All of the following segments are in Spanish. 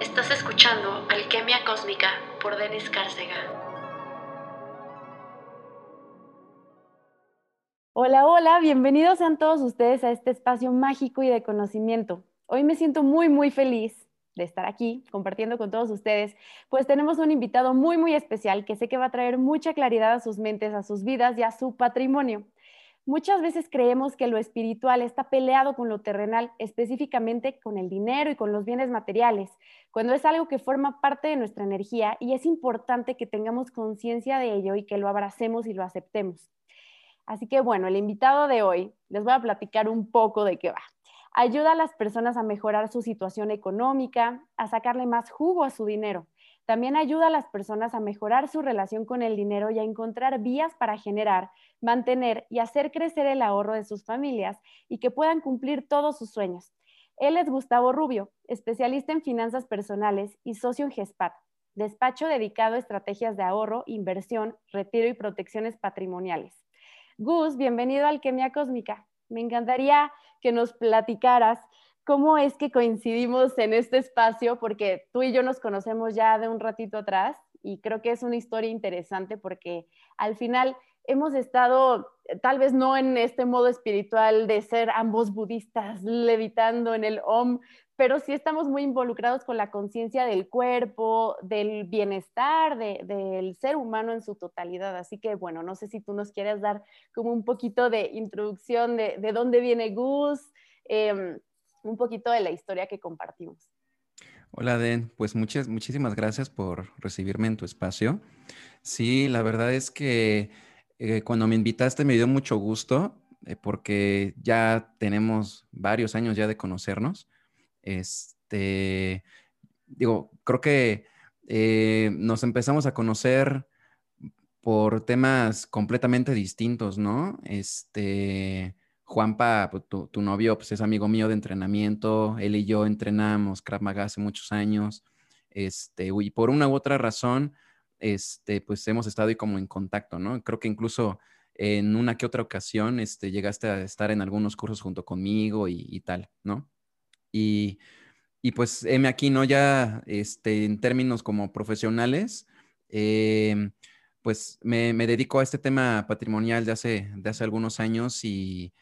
Estás escuchando Alquimia Cósmica por Denis Cárcega. Hola, hola, bienvenidos sean todos ustedes a este espacio mágico y de conocimiento. Hoy me siento muy, muy feliz de estar aquí compartiendo con todos ustedes, pues tenemos un invitado muy, muy especial que sé que va a traer mucha claridad a sus mentes, a sus vidas y a su patrimonio. Muchas veces creemos que lo espiritual está peleado con lo terrenal, específicamente con el dinero y con los bienes materiales, cuando es algo que forma parte de nuestra energía y es importante que tengamos conciencia de ello y que lo abracemos y lo aceptemos. Así que bueno, el invitado de hoy, les voy a platicar un poco de qué va. Ayuda a las personas a mejorar su situación económica, a sacarle más jugo a su dinero también ayuda a las personas a mejorar su relación con el dinero y a encontrar vías para generar, mantener y hacer crecer el ahorro de sus familias y que puedan cumplir todos sus sueños. Él es Gustavo Rubio, especialista en finanzas personales y socio en GESPAT, despacho dedicado a estrategias de ahorro, inversión, retiro y protecciones patrimoniales. Gus, bienvenido a Alquimia Cósmica. Me encantaría que nos platicaras cómo es que coincidimos en este espacio, porque tú y yo nos conocemos ya de un ratito atrás y creo que es una historia interesante porque al final hemos estado, tal vez no en este modo espiritual de ser ambos budistas levitando en el OM, pero sí estamos muy involucrados con la conciencia del cuerpo, del bienestar del ser humano en su totalidad. Así que, bueno, no sé si tú nos quieres dar como un poquito de introducción de, de dónde viene Gus, eh, un poquito de la historia que compartimos. Hola, Den. Pues muchas, muchísimas gracias por recibirme en tu espacio. Sí, la verdad es que eh, cuando me invitaste me dio mucho gusto eh, porque ya tenemos varios años ya de conocernos. Este, digo, creo que eh, nos empezamos a conocer por temas completamente distintos, ¿no? Este, Juanpa, pues, tu, novio, pues es amigo mío de entrenamiento, él y yo entrenamos Krav Maga hace muchos años, este, y por una u otra razón, este, pues hemos estado ahí como en contacto, ¿no? Creo que incluso en una que otra ocasión, este, llegaste a estar en algunos cursos junto conmigo y, tal, ¿no? Y, pues, heme aquí, ¿no? Ya, este, en términos como profesionales, em, pues me, me, dedico a este tema patrimonial de hace, de hace algunos años y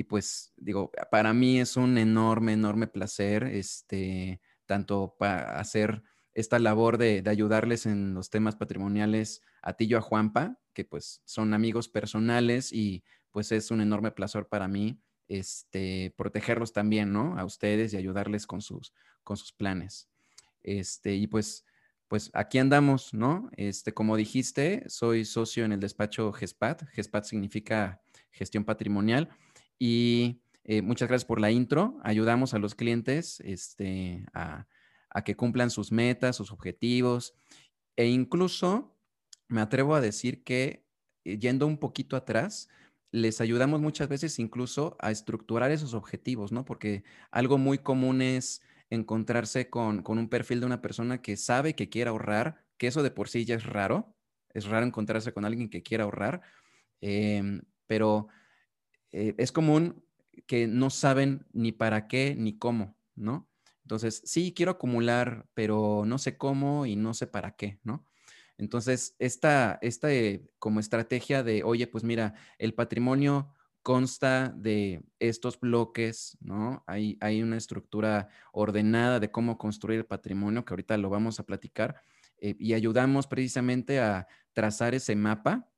y pues digo, para mí es un enorme, enorme placer, este, tanto para hacer esta labor de, ayudarles en los temas patrimoniales a ti y a Juanpa, que pues son amigos personales y pues es un enorme placer para mí este, protegerlos también, ¿no? A ustedes y ayudarles con sus, con sus planes. Este, y pues, pues aquí andamos, ¿no? Este, como dijiste, soy socio en el despacho GESPAT. GESPAT significa gestión patrimonial. Y eh, muchas gracias por la intro. Ayudamos a los clientes este, a, que cumplan sus metas, sus objetivos. E incluso me atrevo a decir que, eh, yendo un poquito atrás, les ayudamos muchas veces incluso a estructurar esos objetivos, ¿no? Porque algo muy común es encontrarse con, un perfil de una persona que sabe que quiere ahorrar, que eso de por sí ya es raro. Es raro encontrarse con alguien que quiera ahorrar, em, pero eh, es común que no saben ni para qué ni cómo, ¿no? Entonces, sí, quiero acumular, pero no sé cómo y no sé para qué, ¿no? Entonces, esta, esta eh, como estrategia de, oye, pues mira, el patrimonio consta de estos bloques, ¿no? Hay, hay una estructura ordenada de cómo construir el patrimonio, que ahorita lo vamos a platicar, eh, y ayudamos precisamente a trazar ese mapa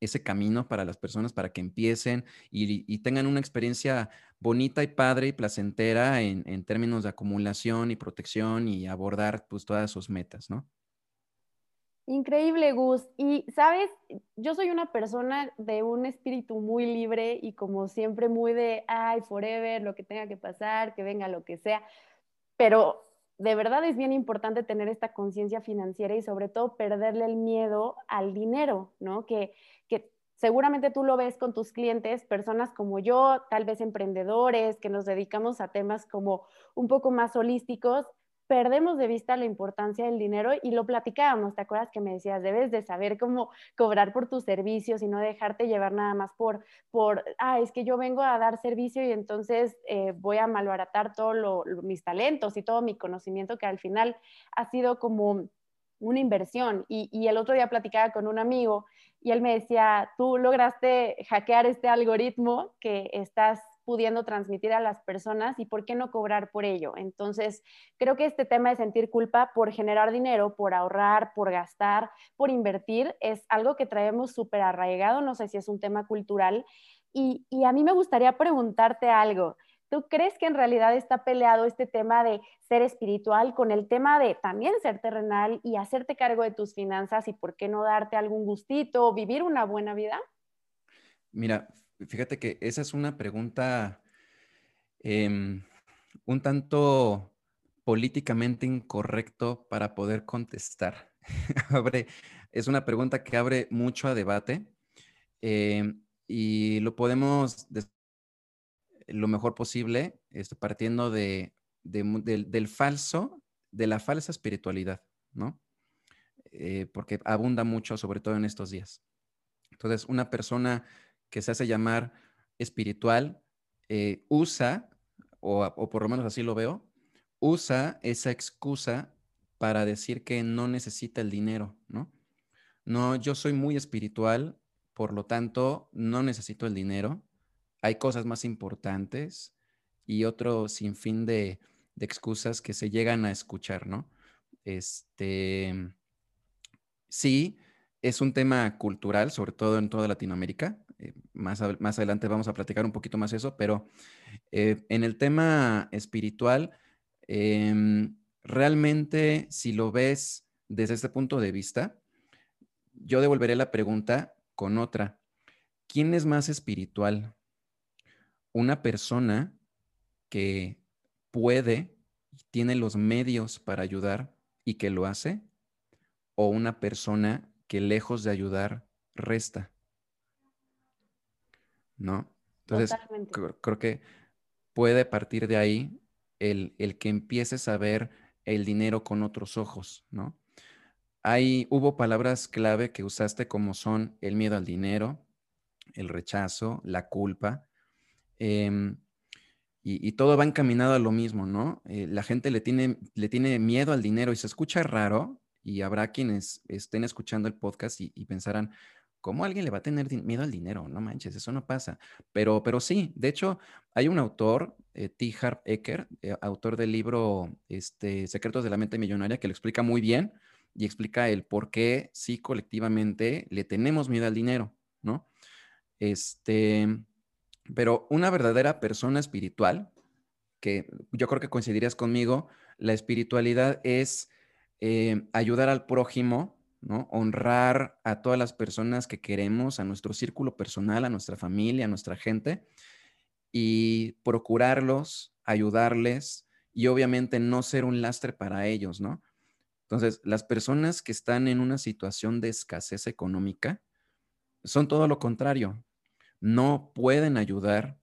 ese camino para las personas para que empiecen y, tengan una experiencia bonita y padre y placentera en, términos de acumulación y protección y abordar pues todas sus metas, ¿no? Increíble, Gus. Y sabes, yo soy una persona de un espíritu muy libre y como siempre muy de, ay, forever, lo que tenga que pasar, que venga lo que sea. Pero de verdad es bien importante tener esta conciencia financiera y sobre todo perderle el miedo al dinero, ¿no? Que, que seguramente tú lo ves con tus clientes, personas como yo, tal vez emprendedores, que nos dedicamos a temas como un poco más holísticos, perdemos de vista la importancia del dinero y lo platicábamos, ¿te acuerdas que me decías, debes de saber cómo cobrar por tus servicios y no dejarte llevar nada más por, por ah, es que yo vengo a dar servicio y entonces eh, voy a malbaratar todos mis talentos y todo mi conocimiento que al final ha sido como una inversión. Y, y el otro día platicaba con un amigo y él me decía, tú lograste hackear este algoritmo que estás pudiendo transmitir a las personas y por qué no cobrar por ello. Entonces, creo que este tema de sentir culpa por generar dinero, por ahorrar, por gastar, por invertir, es algo que traemos súper arraigado, no sé si es un tema cultural. Y, y a mí me gustaría preguntarte algo. ¿Tú crees que en realidad está peleado este tema de ser espiritual con el tema de también ser terrenal y hacerte cargo de tus finanzas y por qué no darte algún gustito vivir una buena vida? Mira, fíjate que esa es una pregunta em, un tanto políticamente incorrecto para poder contestar. es una pregunta que abre mucho a debate em, y lo podemos lo mejor posible este, partiendo de, del falso, de la falsa espiritualidad, ¿no? Eh, porque abunda mucho, sobre todo en estos días. Entonces, una persona que se hace llamar espiritual, eh, usa, o, por lo menos así lo veo, usa esa excusa para decir que no necesita el dinero, ¿no? No, yo soy muy espiritual, por lo tanto, no necesito el dinero. Hay cosas más importantes y otro sinfín de, de excusas que se llegan a escuchar, ¿no? Este, sí, es un tema cultural, sobre todo en toda Latinoamérica. Eh, más, más adelante vamos a platicar un poquito más eso, pero eh, en el tema espiritual, em, realmente si lo ves desde este punto de vista, yo devolveré la pregunta con otra. ¿Quién es más espiritual? ¿Una persona que puede, tiene los medios para ayudar y que lo hace? ¿O una persona que lejos de ayudar, resta. ¿No? Entonces, creo, que puede partir de ahí el, que empieces a ver el dinero con otros ojos, ¿no? Hay, hubo palabras clave que usaste como son el miedo al dinero, el rechazo, la culpa, em, y, todo va encaminado a lo mismo, ¿no? Eh, la gente le tiene, le tiene miedo al dinero y se escucha raro, y habrá quienes estén escuchando el podcast y, pensarán, ¿cómo alguien le va a tener miedo al dinero? No manches, eso no pasa. Pero, pero sí, de hecho, hay un autor, eh, T. Harp Eker, eh, autor del libro este, Secretos de la Mente Millonaria, que lo explica muy bien y explica el por qué sí colectivamente le tenemos miedo al dinero, ¿no? Este, pero una verdadera persona espiritual, que yo creo que coincidirías conmigo, la espiritualidad es eh, ayudar al prójimo, ¿no? Honrar a todas las personas que queremos, a nuestro círculo personal, a nuestra familia, a nuestra gente, y procurarlos, ayudarles y obviamente no ser un lastre para ellos, ¿no? Entonces, las personas que están en una situación de escasez económica son todo lo contrario. No pueden ayudar,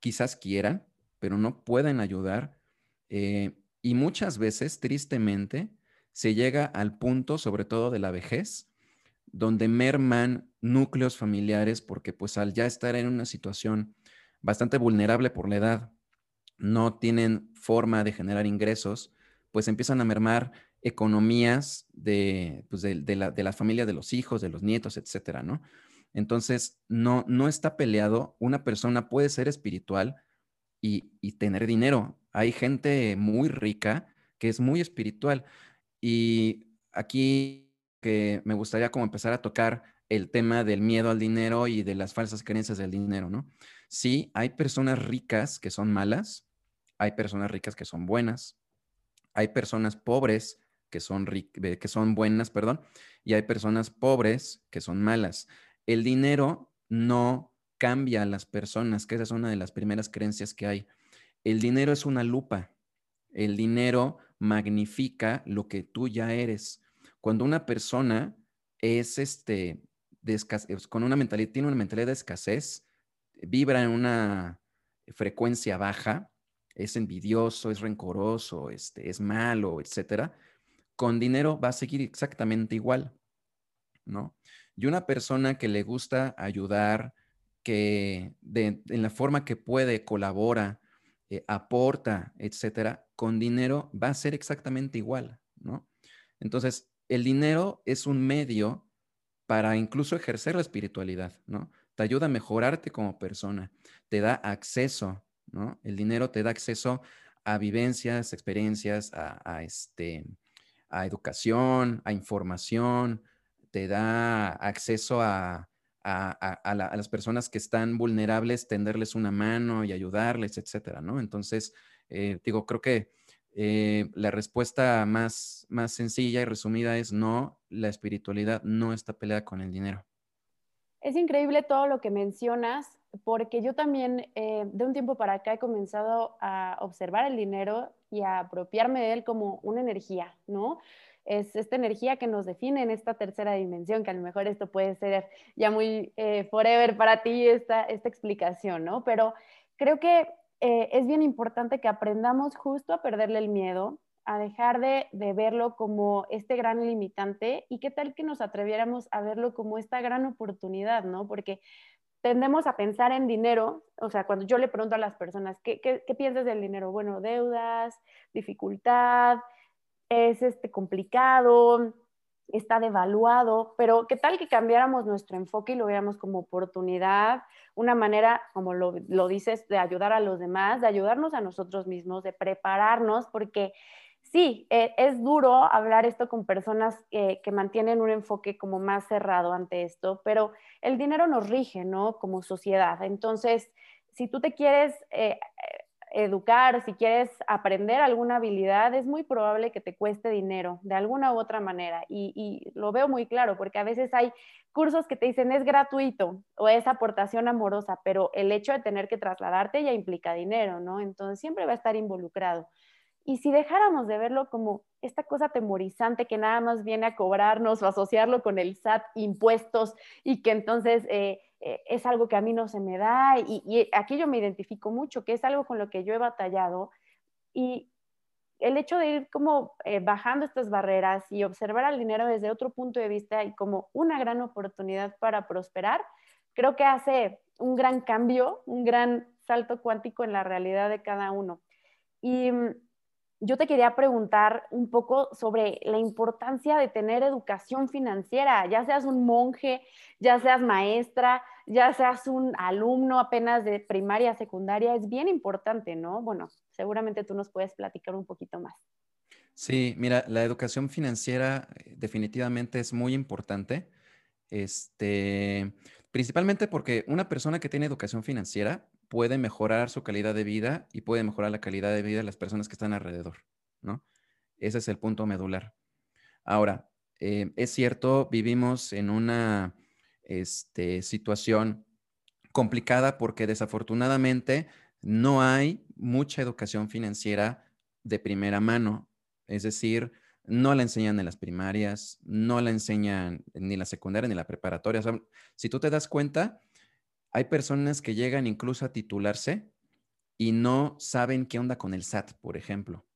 quizás quieran, pero no pueden ayudar. Eh, y muchas veces, tristemente, se llega al punto, sobre todo de la vejez, donde merman núcleos familiares porque pues al ya estar en una situación bastante vulnerable por la edad, no tienen forma de generar ingresos, pues empiezan a mermar economías de, pues de, la, de familia de los hijos, de los nietos, etcétera, ¿no? Entonces, no, no está peleado. Una persona puede ser espiritual y, y tener dinero. Hay gente muy rica que es muy espiritual. Y aquí que me gustaría como empezar a tocar el tema del miedo al dinero y de las falsas creencias del dinero, ¿no? Sí, hay personas ricas que son malas, hay personas ricas que son buenas, hay personas pobres que son, que son buenas, perdón, y hay personas pobres que son malas. El dinero no cambia a las personas, que esa es una de las primeras creencias que hay. El dinero es una lupa. El dinero magnifica lo que tú ya eres. Cuando una persona es este, con una mentalidad, tiene una mentalidad de escasez, vibra en una frecuencia baja, es envidioso, es rencoroso, este, es malo, etcétera, con dinero va a seguir exactamente igual, ¿no? Y una persona que le gusta ayudar, que en la forma que puede colabora, eh, aporta, etcétera, con dinero va a ser exactamente igual, ¿no? Entonces, el dinero es un medio para incluso ejercer la espiritualidad, ¿no? Te ayuda a mejorarte como persona, te da acceso, ¿no? El dinero te da acceso a vivencias, experiencias, a, este, a educación, a información, te da acceso a, a, las personas que están vulnerables, tenderles una mano y ayudarles, etcétera, ¿no? Entonces, eh, digo, creo que eh, la respuesta más, más sencilla y resumida es no, la espiritualidad no está peleada con el dinero. Es increíble todo lo que mencionas, porque yo también eh, de un tiempo para acá he comenzado a observar el dinero y a apropiarme de él como una energía, ¿no? Es esta energía que nos define en esta tercera dimensión, que a lo mejor esto puede ser ya muy eh, forever para ti, esta, esta explicación, ¿no? Pero creo que eh, es bien importante que aprendamos justo a perderle el miedo, a dejar de, verlo como este gran limitante y qué tal que nos atreviéramos a verlo como esta gran oportunidad, ¿no? Porque tendemos a pensar en dinero, o sea, cuando yo le pregunto a las personas, ¿qué, qué piensas del dinero? Bueno, deudas, dificultad, es este, complicado, está devaluado, pero ¿qué tal que cambiáramos nuestro enfoque y lo viéramos como oportunidad, una manera, como lo, dices, de ayudar a los demás, de ayudarnos a nosotros mismos, de prepararnos, porque sí, e, es duro hablar esto con personas que mantienen un enfoque como más cerrado ante esto, pero el dinero nos rige, ¿no? Como sociedad. Entonces, si tú te quieres eh, educar, si quieres aprender alguna habilidad, es muy probable que te cueste dinero de alguna u otra manera. Y, lo veo muy claro, porque a veces hay cursos que te dicen es gratuito o es aportación amorosa, pero el hecho de tener que trasladarte ya implica dinero, ¿no? Entonces siempre va a estar involucrado. Y si dejáramos de verlo como esta cosa temorizante que nada más viene a cobrarnos o asociarlo con el SAT, impuestos, y que entonces eh, eh, es algo que a mí no se me da y, aquí yo me identifico mucho, que es algo con lo que yo he batallado y el hecho de ir como eh, bajando estas barreras y observar al dinero desde otro punto de vista y como una gran oportunidad para prosperar, creo que hace un gran cambio, un gran salto cuántico en la realidad de cada uno. Y mm, yo te quería preguntar un poco sobre la importancia de tener educación financiera, ya seas un monje, ya seas maestra, ya seas un alumno apenas de primaria, secundaria, es bien importante, ¿no? Bueno, seguramente tú nos puedes platicar un poquito más. Sí, mira, la educación financiera eh, definitivamente es muy importante. Este, principalmente porque una persona que tiene educación financiera puede mejorar su calidad de vida y puede mejorar la calidad de vida de las personas que están alrededor, ¿no? Ese es el punto medular. Ahora, eh, es cierto, vivimos en una este, situación complicada porque desafortunadamente no hay mucha educación financiera de primera mano. Es decir, no la enseñan en las primarias, no la enseñan ni en la secundaria ni en la preparatoria. si tú te das cuenta, hay personas que llegan incluso a titularse y no saben qué onda con el SAT, por ejemplo,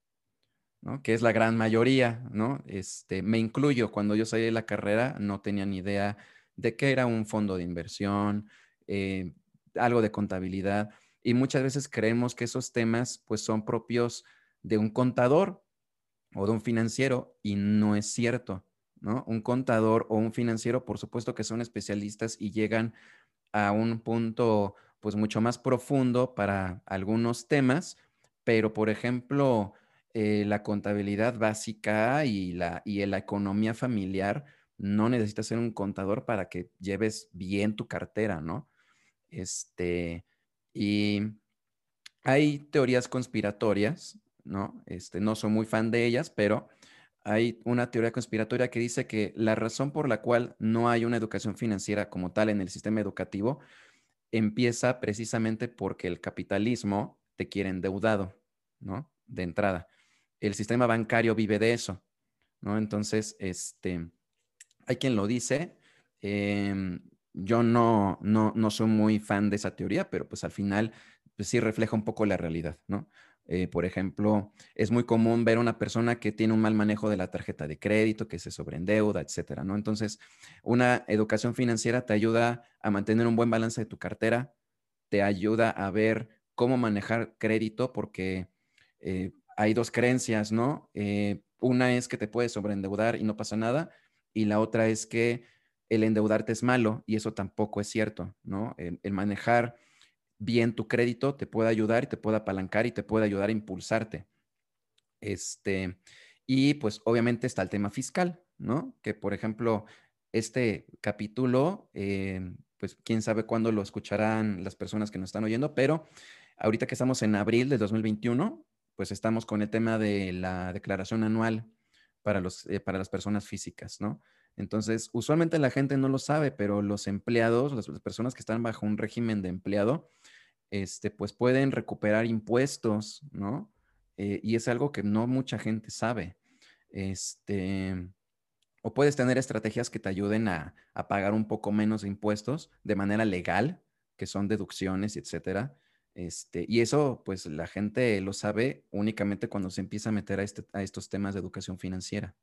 ¿no? Que es la gran mayoría, ¿no? Este, me incluyo, cuando yo salí de la carrera no tenía ni idea de qué era un fondo de inversión, eh, algo de contabilidad, y muchas veces creemos que esos temas pues son propios de un contador o de un financiero y no es cierto, ¿no? Un contador o un financiero, por supuesto que son especialistas y llegan a un punto pues mucho más profundo para algunos temas, pero por ejemplo, eh, la contabilidad básica y la, y economía familiar, no necesitas ser un contador para que lleves bien tu cartera, ¿no? Este, y hay teorías conspiratorias, ¿no? Este, no soy muy fan de ellas, pero hay una teoría conspiratoria que dice que la razón por la cual no hay una educación financiera como tal en el sistema educativo empieza precisamente porque el capitalismo te quiere endeudado, ¿no? De entrada. El sistema bancario vive de eso, ¿no? Entonces, este, hay quien lo dice. Em, yo no, no, no soy muy fan de esa teoría, pero pues al final pues sí refleja un poco la realidad, ¿no? Eh, por ejemplo, es muy común ver a una persona que tiene un mal manejo de la tarjeta de crédito, que se sobreendeuda, etcétera, ¿no? Entonces, una educación financiera te ayuda a mantener un buen balance de tu cartera, te ayuda a ver cómo manejar crédito, porque eh, hay dos creencias, ¿no? Eh, una es que te puedes sobreendeudar y no pasa nada, y la otra es que el endeudarte es malo, y eso tampoco es cierto, ¿no? el manejar bien tu crédito te puede ayudar y te puede apalancar y te puede ayudar a impulsarte. Este, y pues obviamente está el tema fiscal, ¿no? Que por ejemplo, este capítulo, eh, pues quién sabe cuándo lo escucharán las personas que nos están oyendo, pero ahorita que estamos en abril de 2021, pues estamos con el tema de la declaración anual para, los, eh, para las personas físicas, ¿no? Entonces, usualmente la gente no lo sabe, pero los empleados, las, personas que están bajo un régimen de empleado, este, pues pueden recuperar impuestos, ¿no? Eh, y es algo que no mucha gente sabe. Este, o puedes tener estrategias que te ayuden a, a pagar un poco menos de impuestos de manera legal, que son deducciones, etcétera. Este, y eso, pues la gente lo sabe únicamente cuando se empieza a meter a, este, a estos temas de educación financiera.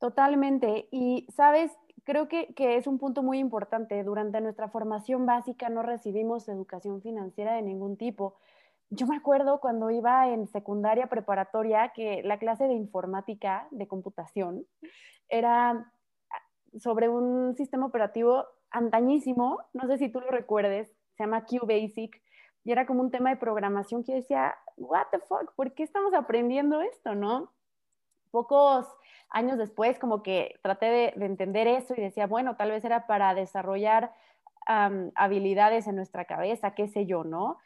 Totalmente. Y, sabes, creo que, es un punto muy importante. Durante nuestra formación básica no recibimos educación financiera de ningún tipo. Yo me acuerdo cuando iba en secundaria preparatoria que la clase de informática, de computación, era sobre un sistema operativo antañísimo, no sé si tú lo recuerdes, se llama QBasic, y era como un tema de programación que yo decía, what the fuck, ¿por qué estamos aprendiendo esto, no? Pocos años después como que traté de, entender eso y decía, bueno, tal vez era para desarrollar habilidades en nuestra cabeza, qué sé yo, ¿no?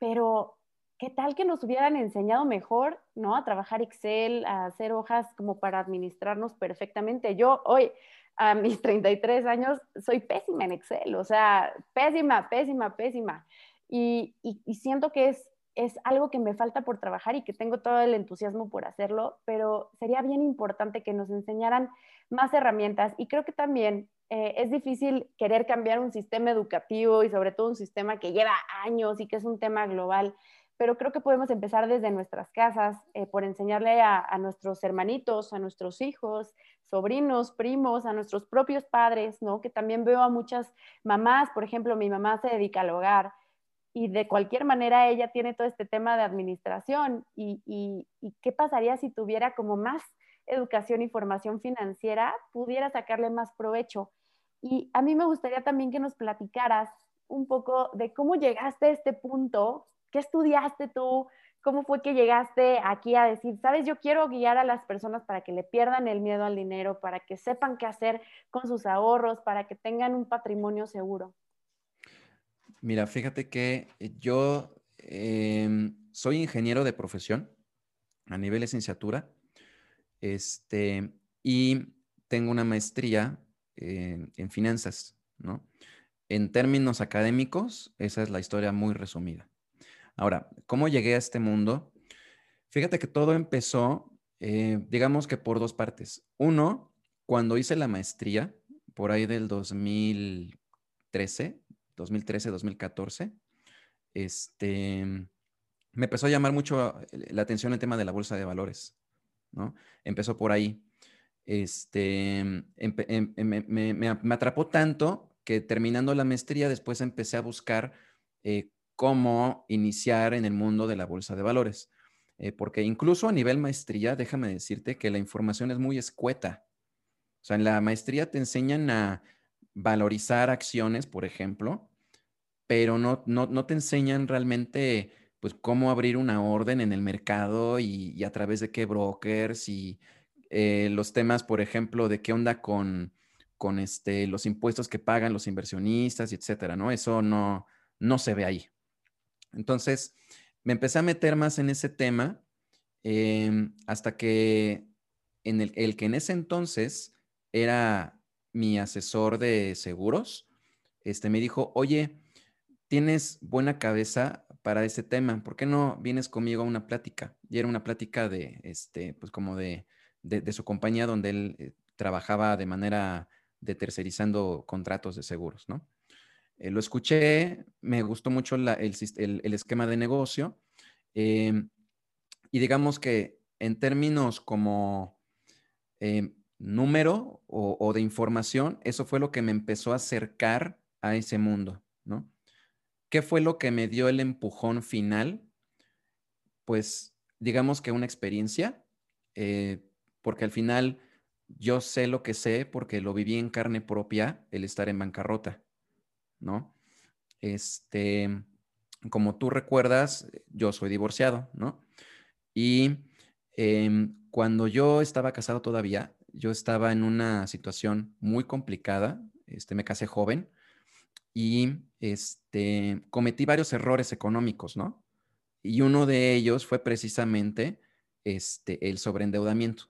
Pero, ¿qué tal que nos hubieran enseñado mejor, ¿no? A trabajar Excel, a hacer hojas como para administrarnos perfectamente. Yo hoy, a mis 33 años, soy pésima en Excel, o sea, pésima, pésima, pésima. y siento que es es algo que me falta por trabajar y que tengo todo el entusiasmo por hacerlo, pero sería bien importante que nos enseñaran más herramientas y creo que también eh, es difícil querer cambiar un sistema educativo y sobre todo un sistema que lleva años y que es un tema global, pero creo que podemos empezar desde nuestras casas eh, por enseñarle a, a, nuestros hermanitos, a nuestros hijos, sobrinos, primos, a nuestros propios padres, ¿no? Que también veo a muchas mamás, por ejemplo, mi mamá se dedica al hogar y de cualquier manera ella tiene todo este tema de administración y, qué pasaría si tuviera como más educación y formación financiera, pudiera sacarle más provecho. Y a mí me gustaría también que nos platicaras un poco de cómo llegaste a este punto, qué estudiaste tú, cómo fue que llegaste aquí a decir, sabes, yo quiero guiar a las personas para que le pierdan el miedo al dinero, para que sepan qué hacer con sus ahorros, para que tengan un patrimonio seguro. Mira, fíjate que eh, yo em, soy ingeniero de profesión a nivel licenciatura este, y tengo una maestría en, finanzas, ¿no? En términos académicos, esa es la historia muy resumida. Ahora, ¿cómo llegué a este mundo? Fíjate que todo empezó, eh, digamos que por dos partes. Uno, cuando hice la maestría, por ahí del 2013, 2013, 2014, este, me empezó a llamar mucho la atención el tema de la bolsa de valores, ¿no? Empezó por ahí. Este, em, me, atrapó tanto que terminando la maestría después empecé a buscar eh, cómo iniciar en el mundo de la bolsa de valores. Eh, porque incluso a nivel maestría, déjame decirte que la información es muy escueta. O sea, en la maestría te enseñan a valorizar acciones, por ejemplo, pero no, no, te enseñan realmente pues cómo abrir una orden en el mercado y, a través de qué brokers y eh, los temas, por ejemplo, de qué onda con, con este, los impuestos que pagan los inversionistas, etcétera, ¿no? Eso no, no se ve ahí. Entonces, me empecé a meter más en ese tema em, hasta que en el, el que en ese entonces era mi asesor de seguros, este, me dijo, oye, tienes buena cabeza para ese tema, ¿por qué no vienes conmigo a una plática? Y era una plática de, este, pues como de, de, su compañía donde él eh, trabajaba de manera de tercerizando contratos de seguros, ¿no? Eh, lo escuché, me gustó mucho el, el, el, esquema de negocio Em, y digamos que en términos como em, número o, de información, eso fue lo que me empezó a acercar a ese mundo, ¿no? ¿Qué fue lo que me dio el empujón final? Pues digamos que una experiencia, eh, porque al final yo sé lo que sé porque lo viví en carne propia, el estar en bancarrota, ¿no? Este, como tú recuerdas, yo soy divorciado, ¿no? Y em, cuando yo estaba casado todavía, yo estaba en una situación muy complicada, este, me casé joven y este, cometí varios errores económicos, ¿no? Y uno de ellos fue precisamente este, el sobreendeudamiento.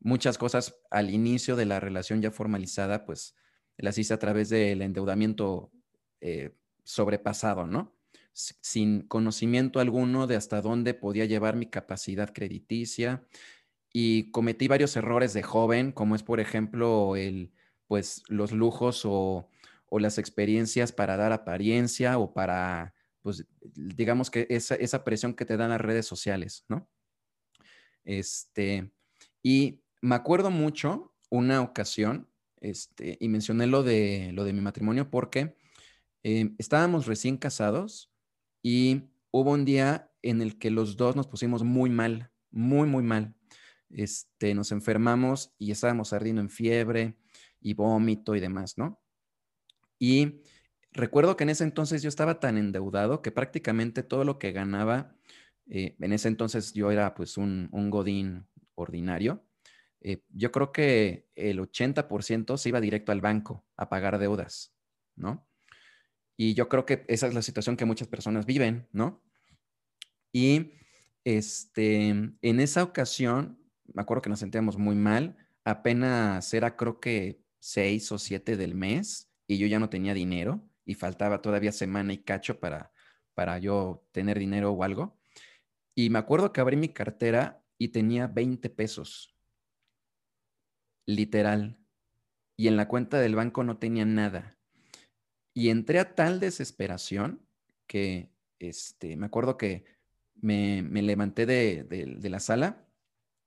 Muchas cosas al inicio de la relación ya formalizada, pues las hice a través del endeudamiento eh, sobrepasado, ¿no? Sin conocimiento alguno de hasta dónde podía llevar mi capacidad crediticia y cometí varios errores de joven, como es, por ejemplo, el, pues, los lujos o, las experiencias para dar apariencia o para, pues, digamos que esa, esa presión que te dan las redes sociales, ¿no? Este, y me acuerdo mucho una ocasión, este, y mencioné lo de, lo de mi matrimonio porque Em, estábamos recién casados y hubo un día en el que los dos nos pusimos muy mal, muy, muy mal. Este, nos enfermamos y estábamos ardiendo en fiebre y vómito y demás, ¿no? Y recuerdo que en ese entonces yo estaba tan endeudado que prácticamente todo lo que ganaba, eh, en ese entonces yo era pues un, godín ordinario, eh, yo creo que el 80% se iba directo al banco a pagar deudas, ¿no? Y yo creo que esa es la situación que muchas personas viven, ¿no? Y este, en esa ocasión, me acuerdo que nos sentíamos muy mal, apenas era creo que seis o siete del mes y yo ya no tenía dinero y faltaba todavía semana y cacho para, para yo tener dinero o algo. Y me acuerdo que abrí mi cartera y tenía 20 pesos, literal. Y en la cuenta del banco no tenía nada. Y entré a tal desesperación que este, me acuerdo que me, levanté de, la sala,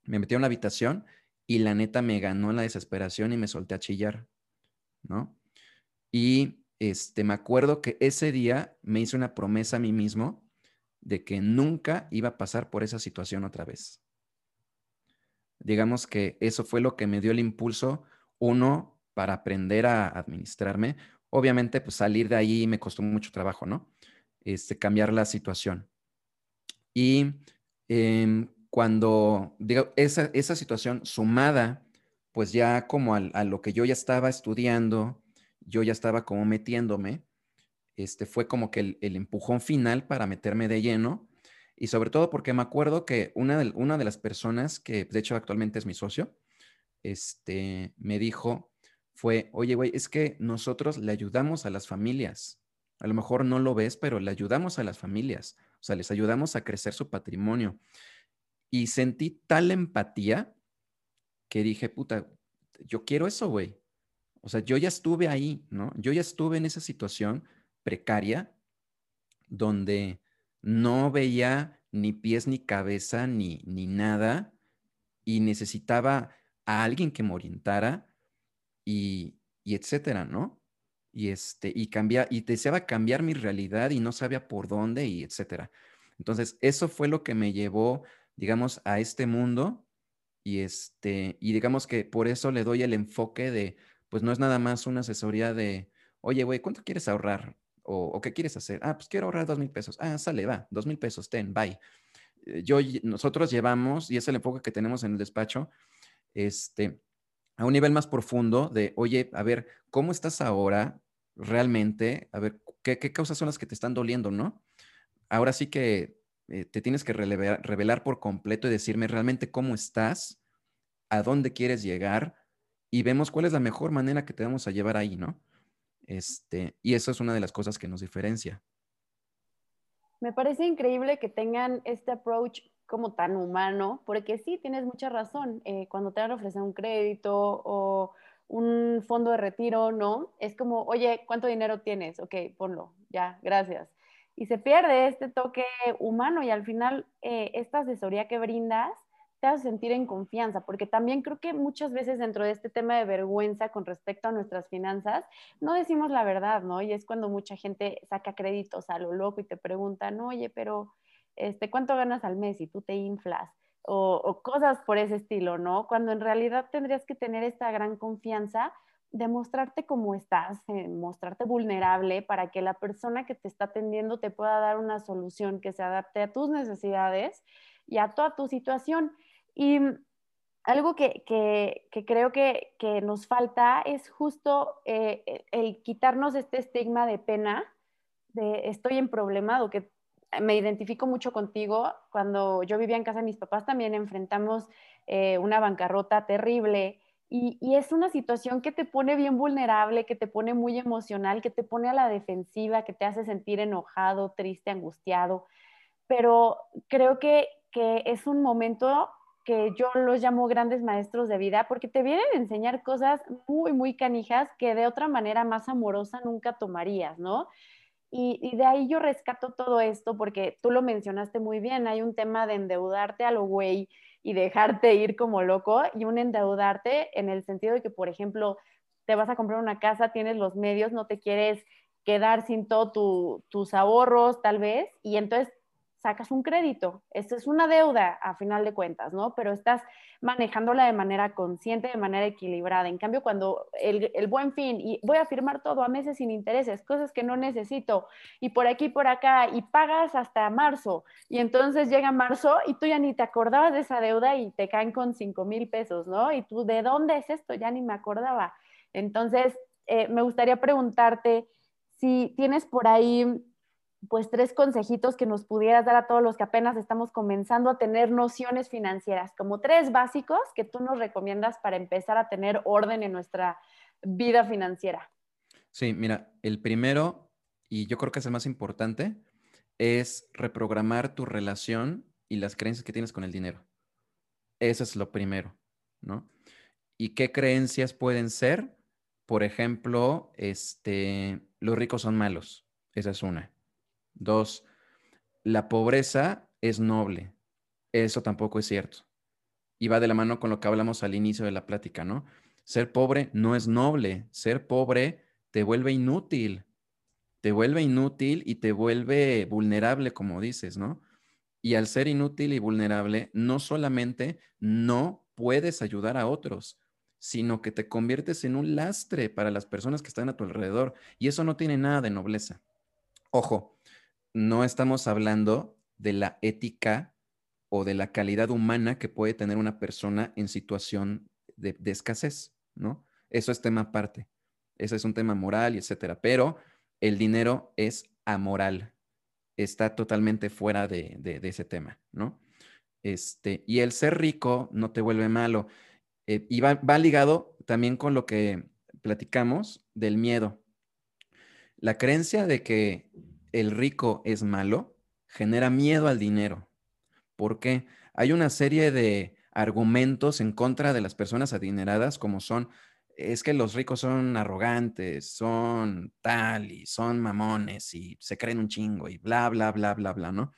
me metí a una habitación y la neta me ganó la desesperación y me solté a chillar, ¿no? Y este, me acuerdo que ese día me hice una promesa a mí mismo de que nunca iba a pasar por esa situación otra vez. Digamos que eso fue lo que me dio el impulso, uno, para aprender a administrarme, Obviamente, pues salir de ahí me costó mucho trabajo, ¿no? Este, cambiar la situación. Y em, cuando, digo, esa, esa, situación sumada, pues ya como a lo que yo ya estaba estudiando, yo ya estaba como metiéndome, este fue como que el, empujón final para meterme de lleno. Y sobre todo porque me acuerdo que una de, una de las personas que de hecho actualmente es mi socio, este, me dijo, fue, oye, güey, es que nosotros le ayudamos a las familias. A lo mejor no lo ves, pero le ayudamos a las familias. O sea, les ayudamos a crecer su patrimonio. Y sentí tal empatía que dije, puta, yo quiero eso, güey. O sea, yo ya estuve ahí, ¿no? Yo ya estuve en esa situación precaria donde no veía ni pies ni cabeza ni, ni nada y necesitaba a alguien que me orientara y, etcétera, ¿no? Y, este, y, cambia, y deseaba cambiar mi realidad y no sabía por dónde y etcétera. Entonces, eso fue lo que me llevó, digamos, a este mundo y, este, y digamos que por eso le doy el enfoque de, pues no es nada más una asesoría de, oye, güey, ¿cuánto quieres ahorrar? O, qué quieres hacer? Ah, pues quiero ahorrar dos mil pesos. Ah, sale, va, dos mil pesos, ten, bye. Eh, yo, nosotros llevamos, y es el enfoque que tenemos en el despacho, este, a un nivel más profundo de, oye, a ver, ¿cómo estás ahora realmente? A ver, ¿qué, causas son las que te están doliendo, no? Ahora sí que eh, te tienes que revelar, por completo y decirme realmente cómo estás, a dónde quieres llegar y vemos cuál es la mejor manera que te vamos a llevar ahí, ¿no? Este, y eso es una de las cosas que nos diferencia. Me parece increíble que tengan este approach como tan humano, porque sí, tienes mucha razón, eh, cuando te van a ofrecer un crédito o un fondo de retiro, ¿no? Es como, oye, ¿cuánto dinero tienes? Ok, ponlo, ya, gracias. Y se pierde este toque humano y al final eh, esta asesoría que brindas te hace sentir en confianza, porque también creo que muchas veces dentro de este tema de vergüenza con respecto a nuestras finanzas, no decimos la verdad, ¿no? Y es cuando mucha gente saca créditos a lo loco y te preguntan, oye, pero este, ¿cuánto ganas al mes? Y tú te inflas. O, o cosas por ese estilo, ¿no? Cuando en realidad tendrías que tener esta gran confianza de mostrarte cómo estás, eh, mostrarte vulnerable para que la persona que te está atendiendo te pueda dar una solución que se adapte a tus necesidades y a toda tu situación. Y algo que, creo que, nos falta es justo eh, el quitarnos este estigma de pena, de estoy en problemado, que me identifico mucho contigo. Cuando yo vivía en casa de mis papás también enfrentamos eh, una bancarrota terrible. Y, y, es una situación que te pone bien vulnerable, que te pone muy emocional, que te pone a la defensiva, que te hace sentir enojado, triste, angustiado. Pero creo que, que es un momento que yo los llamo grandes maestros de vida, porque te vienen a enseñar cosas muy, muy canijas que de otra manera más amorosa nunca tomarías, ¿no? Y, de ahí yo rescato todo esto, porque tú lo mencionaste muy bien, hay un tema de endeudarte a lo güey y dejarte ir como loco, y un endeudarte en el sentido de que, por ejemplo, te vas a comprar una casa, tienes los medios, no te quieres quedar sin todos tus ahorros tal vez, y entonces sacas un crédito. Esto es una deuda a final de cuentas, ¿no? Pero estás manejándola de manera consciente, de manera equilibrada. En cambio, cuando el, buen fin, y voy a firmar todo a meses sin intereses, cosas que no necesito, y por aquí, por acá, y pagas hasta marzo, y entonces llega marzo y tú ya ni te acordabas de esa deuda y te caen con 5 mil pesos, ¿no? Y tú, ¿de dónde es esto? Ya ni me acordaba. Entonces, eh, me gustaría preguntarte si tienes por ahí pues tres consejitos que nos pudieras dar a todos los que apenas estamos comenzando a tener nociones financieras, como tres básicos que tú nos recomiendas para empezar a tener orden en nuestra vida financiera. Sí, mira, el primero, y yo creo que es el más importante, es reprogramar tu relación y las creencias que tienes con el dinero. Eso es lo primero, ¿no? ¿Y qué creencias pueden ser? Por ejemplo, este, los ricos son malos. Esa es una. Dos, la pobreza es noble. Eso tampoco es cierto. Y va de la mano con lo que hablamos al inicio de la plática, ¿no? Ser pobre no es noble. Ser pobre te vuelve inútil. Te vuelve inútil y te vuelve vulnerable, como dices, ¿no? Y al ser inútil y vulnerable, no solamente no puedes ayudar a otros, sino que te conviertes en un lastre para las personas que están a tu alrededor. Y eso no tiene nada de nobleza. Ojo, no estamos hablando de la ética o de la calidad humana que puede tener una persona en situación de, escasez, ¿no? Eso es tema aparte. Eso es un tema moral y etcétera. Pero el dinero es amoral. Está totalmente fuera de, ese tema, ¿no? Este, y el ser rico no te vuelve malo. Eh, y va ligado también con lo que platicamos del miedo. La creencia de que el rico es malo genera miedo al dinero. ¿Por qué? Hay una serie de argumentos en contra de las personas adineradas como son, es que los ricos son arrogantes, son tal y son mamones y se creen un chingo y bla, bla, bla, bla, bla, ¿no?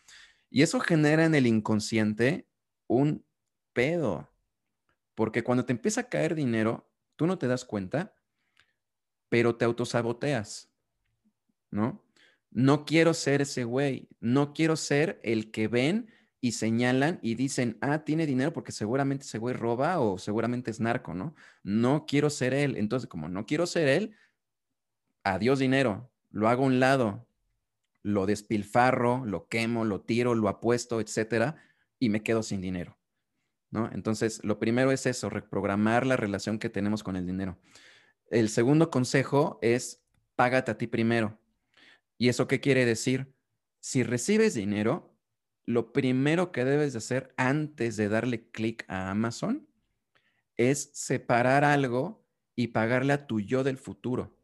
Y eso genera en el inconsciente un pedo, porque cuando te empieza a caer dinero, tú no te das cuenta, pero te autosaboteas, ¿no? No quiero ser ese güey, no quiero ser el que ven y señalan y dicen, ah, tiene dinero porque seguramente ese güey roba o seguramente es narco, ¿no? No quiero ser él. Entonces, como no quiero ser él, adiós dinero, lo hago a un lado, lo despilfarro, lo quemo, lo tiro, lo apuesto, etcétera, y me quedo sin dinero, ¿no? Entonces, lo primero es eso, reprogramar la relación que tenemos con el dinero. El segundo consejo es págate a ti primero. ¿Y eso qué quiere decir? Si recibes dinero, lo primero que debes de hacer antes de darle clic a Amazon es separar algo y pagarle a tu yo del futuro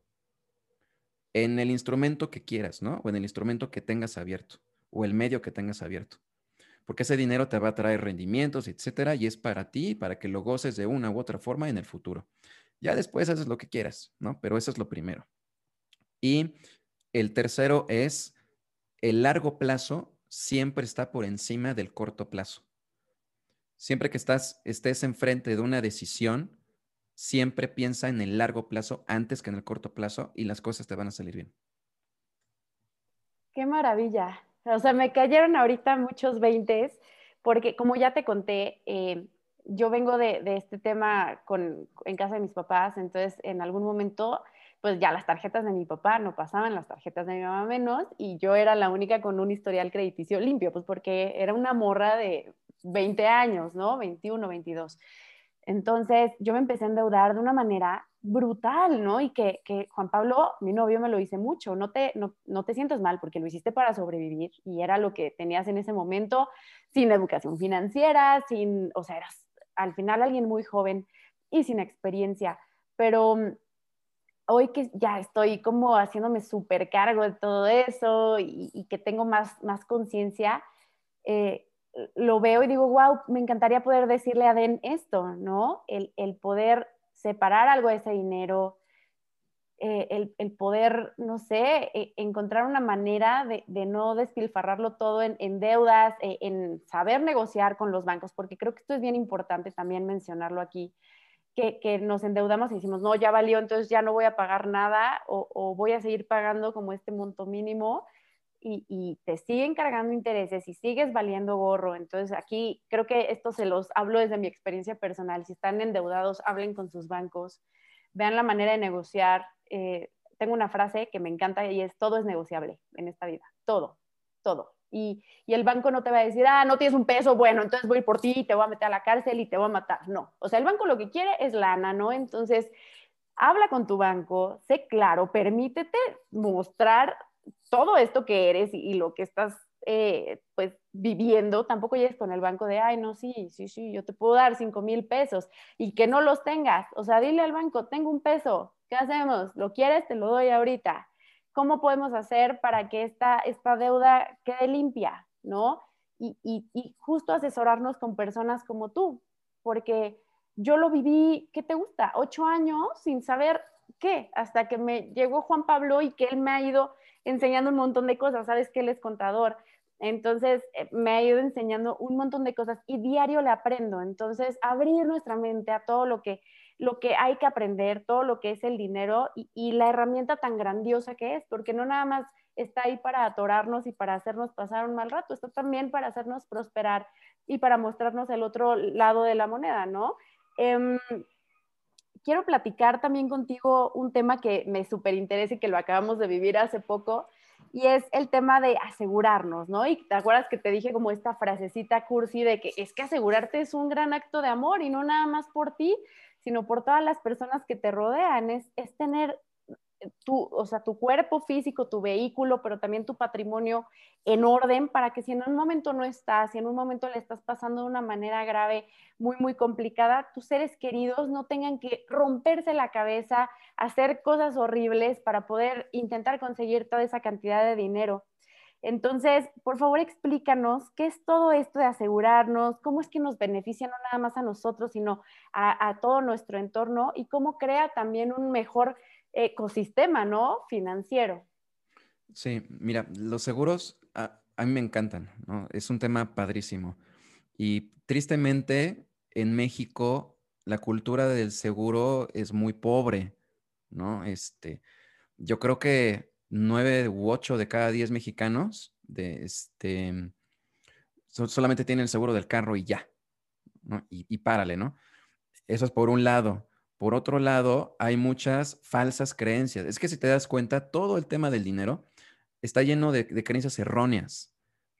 en el instrumento que quieras, ¿no? O en el instrumento que tengas abierto o el medio que tengas abierto. Porque ese dinero te va a traer rendimientos, etcétera, y es para ti, para que lo goces de una u otra forma en el futuro. Ya después haces lo que quieras, ¿no? Pero eso es lo primero. Y el tercero es el largo plazo siempre está por encima del corto plazo. Siempre que estás, estés enfrente de una decisión, siempre piensa en el largo plazo antes que en el corto plazo y las cosas te van a salir bien. Qué maravilla. O sea, me cayeron ahorita muchos veintes, porque como ya te conté, eh, yo vengo de, este tema con, en casa de mis papás, entonces en algún momento, pues ya las tarjetas de mi papá no pasaban, las tarjetas de mi mamá menos, y yo era la única con un historial crediticio limpio, pues porque era una morra de 20 años, ¿no? 21, 22. Entonces yo me empecé a endeudar de una manera brutal, ¿no? Y que, Juan Pablo, mi novio, me lo dice mucho, no te, no, no te sientas mal porque lo hiciste para sobrevivir y era lo que tenías en ese momento, sin educación financiera, sin, o sea, eras al final alguien muy joven y sin experiencia, pero mm, hoy que ya estoy como haciéndome súper cargo de todo eso y, que tengo más, más conciencia, eh, lo veo y digo, wow, me encantaría poder decirle a Den esto, ¿no? El, el poder separar algo de ese dinero, eh, el, el, poder, no sé, e, encontrar una manera de, de, no despilfarrarlo todo en, en deudas, e, en saber negociar con los bancos, porque creo que esto es bien importante también mencionarlo aquí, que, que, nos endeudamos y decimos, no, ya valió, entonces ya no voy a pagar nada o, o voy a seguir pagando como este monto mínimo. Y, te siguen cargando intereses y sigues valiendo gorro. Entonces aquí creo que esto se los hablo desde mi experiencia personal. Si están endeudados, hablen con sus bancos, vean la manera de negociar, eh, tengo una frase que me encanta y es, todo es negociable en esta vida, todo, todo. Y, el banco no te va a decir, ah, no tienes un peso, bueno, entonces voy por ti y te voy a meter a la cárcel y te voy a matar. No, o sea, el banco lo que quiere es lana, ¿no? Entonces, habla con tu banco, sé claro, permítete mostrar todo esto que eres y, lo que estás, eh, pues, viviendo. Tampoco llegues con el banco de, ay, no, sí, sí, sí, yo te puedo dar cinco mil pesos y que no los tengas. O sea, dile al banco, tengo un peso, ¿Qué hacemos? ¿Lo quieres? Te lo doy ahorita. ¿Cómo podemos hacer para que esta, esta deuda quede limpia? ¿No? Y, y, justo asesorarnos con personas como tú, porque yo lo viví, ¿qué te gusta? Ocho años sin saber qué, hasta que me llegó Juan Pablo y que él me ha ido enseñando un montón de cosas, sabes que él es contador, entonces eh, me ha ido enseñando un montón de cosas y diario le aprendo, entonces abrir nuestra mente a todo lo que lo que hay que aprender, todo lo que es el dinero y, la herramienta tan grandiosa que es, porque no nada más está ahí para atorarnos y para hacernos pasar un mal rato, está también para hacernos prosperar y para mostrarnos el otro lado de la moneda, ¿no? Em, quiero platicar también contigo un tema que me súper interesa y que lo acabamos de vivir hace poco, y es el tema de asegurarnos, ¿no? Y te acuerdas que te dije como esta frasecita cursi de que es que asegurarte es un gran acto de amor y no nada más por ti, sino por todas las personas que te rodean. Es, tener tu, o sea, tu cuerpo físico, tu vehículo, pero también tu patrimonio en orden para que si en un momento no estás, si en un momento le estás pasando de una manera grave, muy, muy complicada, tus seres queridos no tengan que romperse la cabeza, hacer cosas horribles para poder intentar conseguir toda esa cantidad de dinero. Entonces, por favor, explícanos qué es todo esto de asegurarnos, cómo es que nos beneficia no nada más a nosotros, sino a, todo nuestro entorno y cómo crea también un mejor ecosistema, ¿no? Financiero. Sí, mira, los seguros a, a mí me encantan, ¿no? Es un tema padrísimo. Y tristemente, en México, la cultura del seguro es muy pobre, ¿no? Este, yo creo que nueve u ocho de cada diez mexicanos de este, solamente tienen el seguro del carro y ya. Y, y, párale, ¿no? Eso es por un lado. Por otro lado, hay muchas falsas creencias. Es que si te das cuenta, todo el tema del dinero está lleno de, creencias erróneas.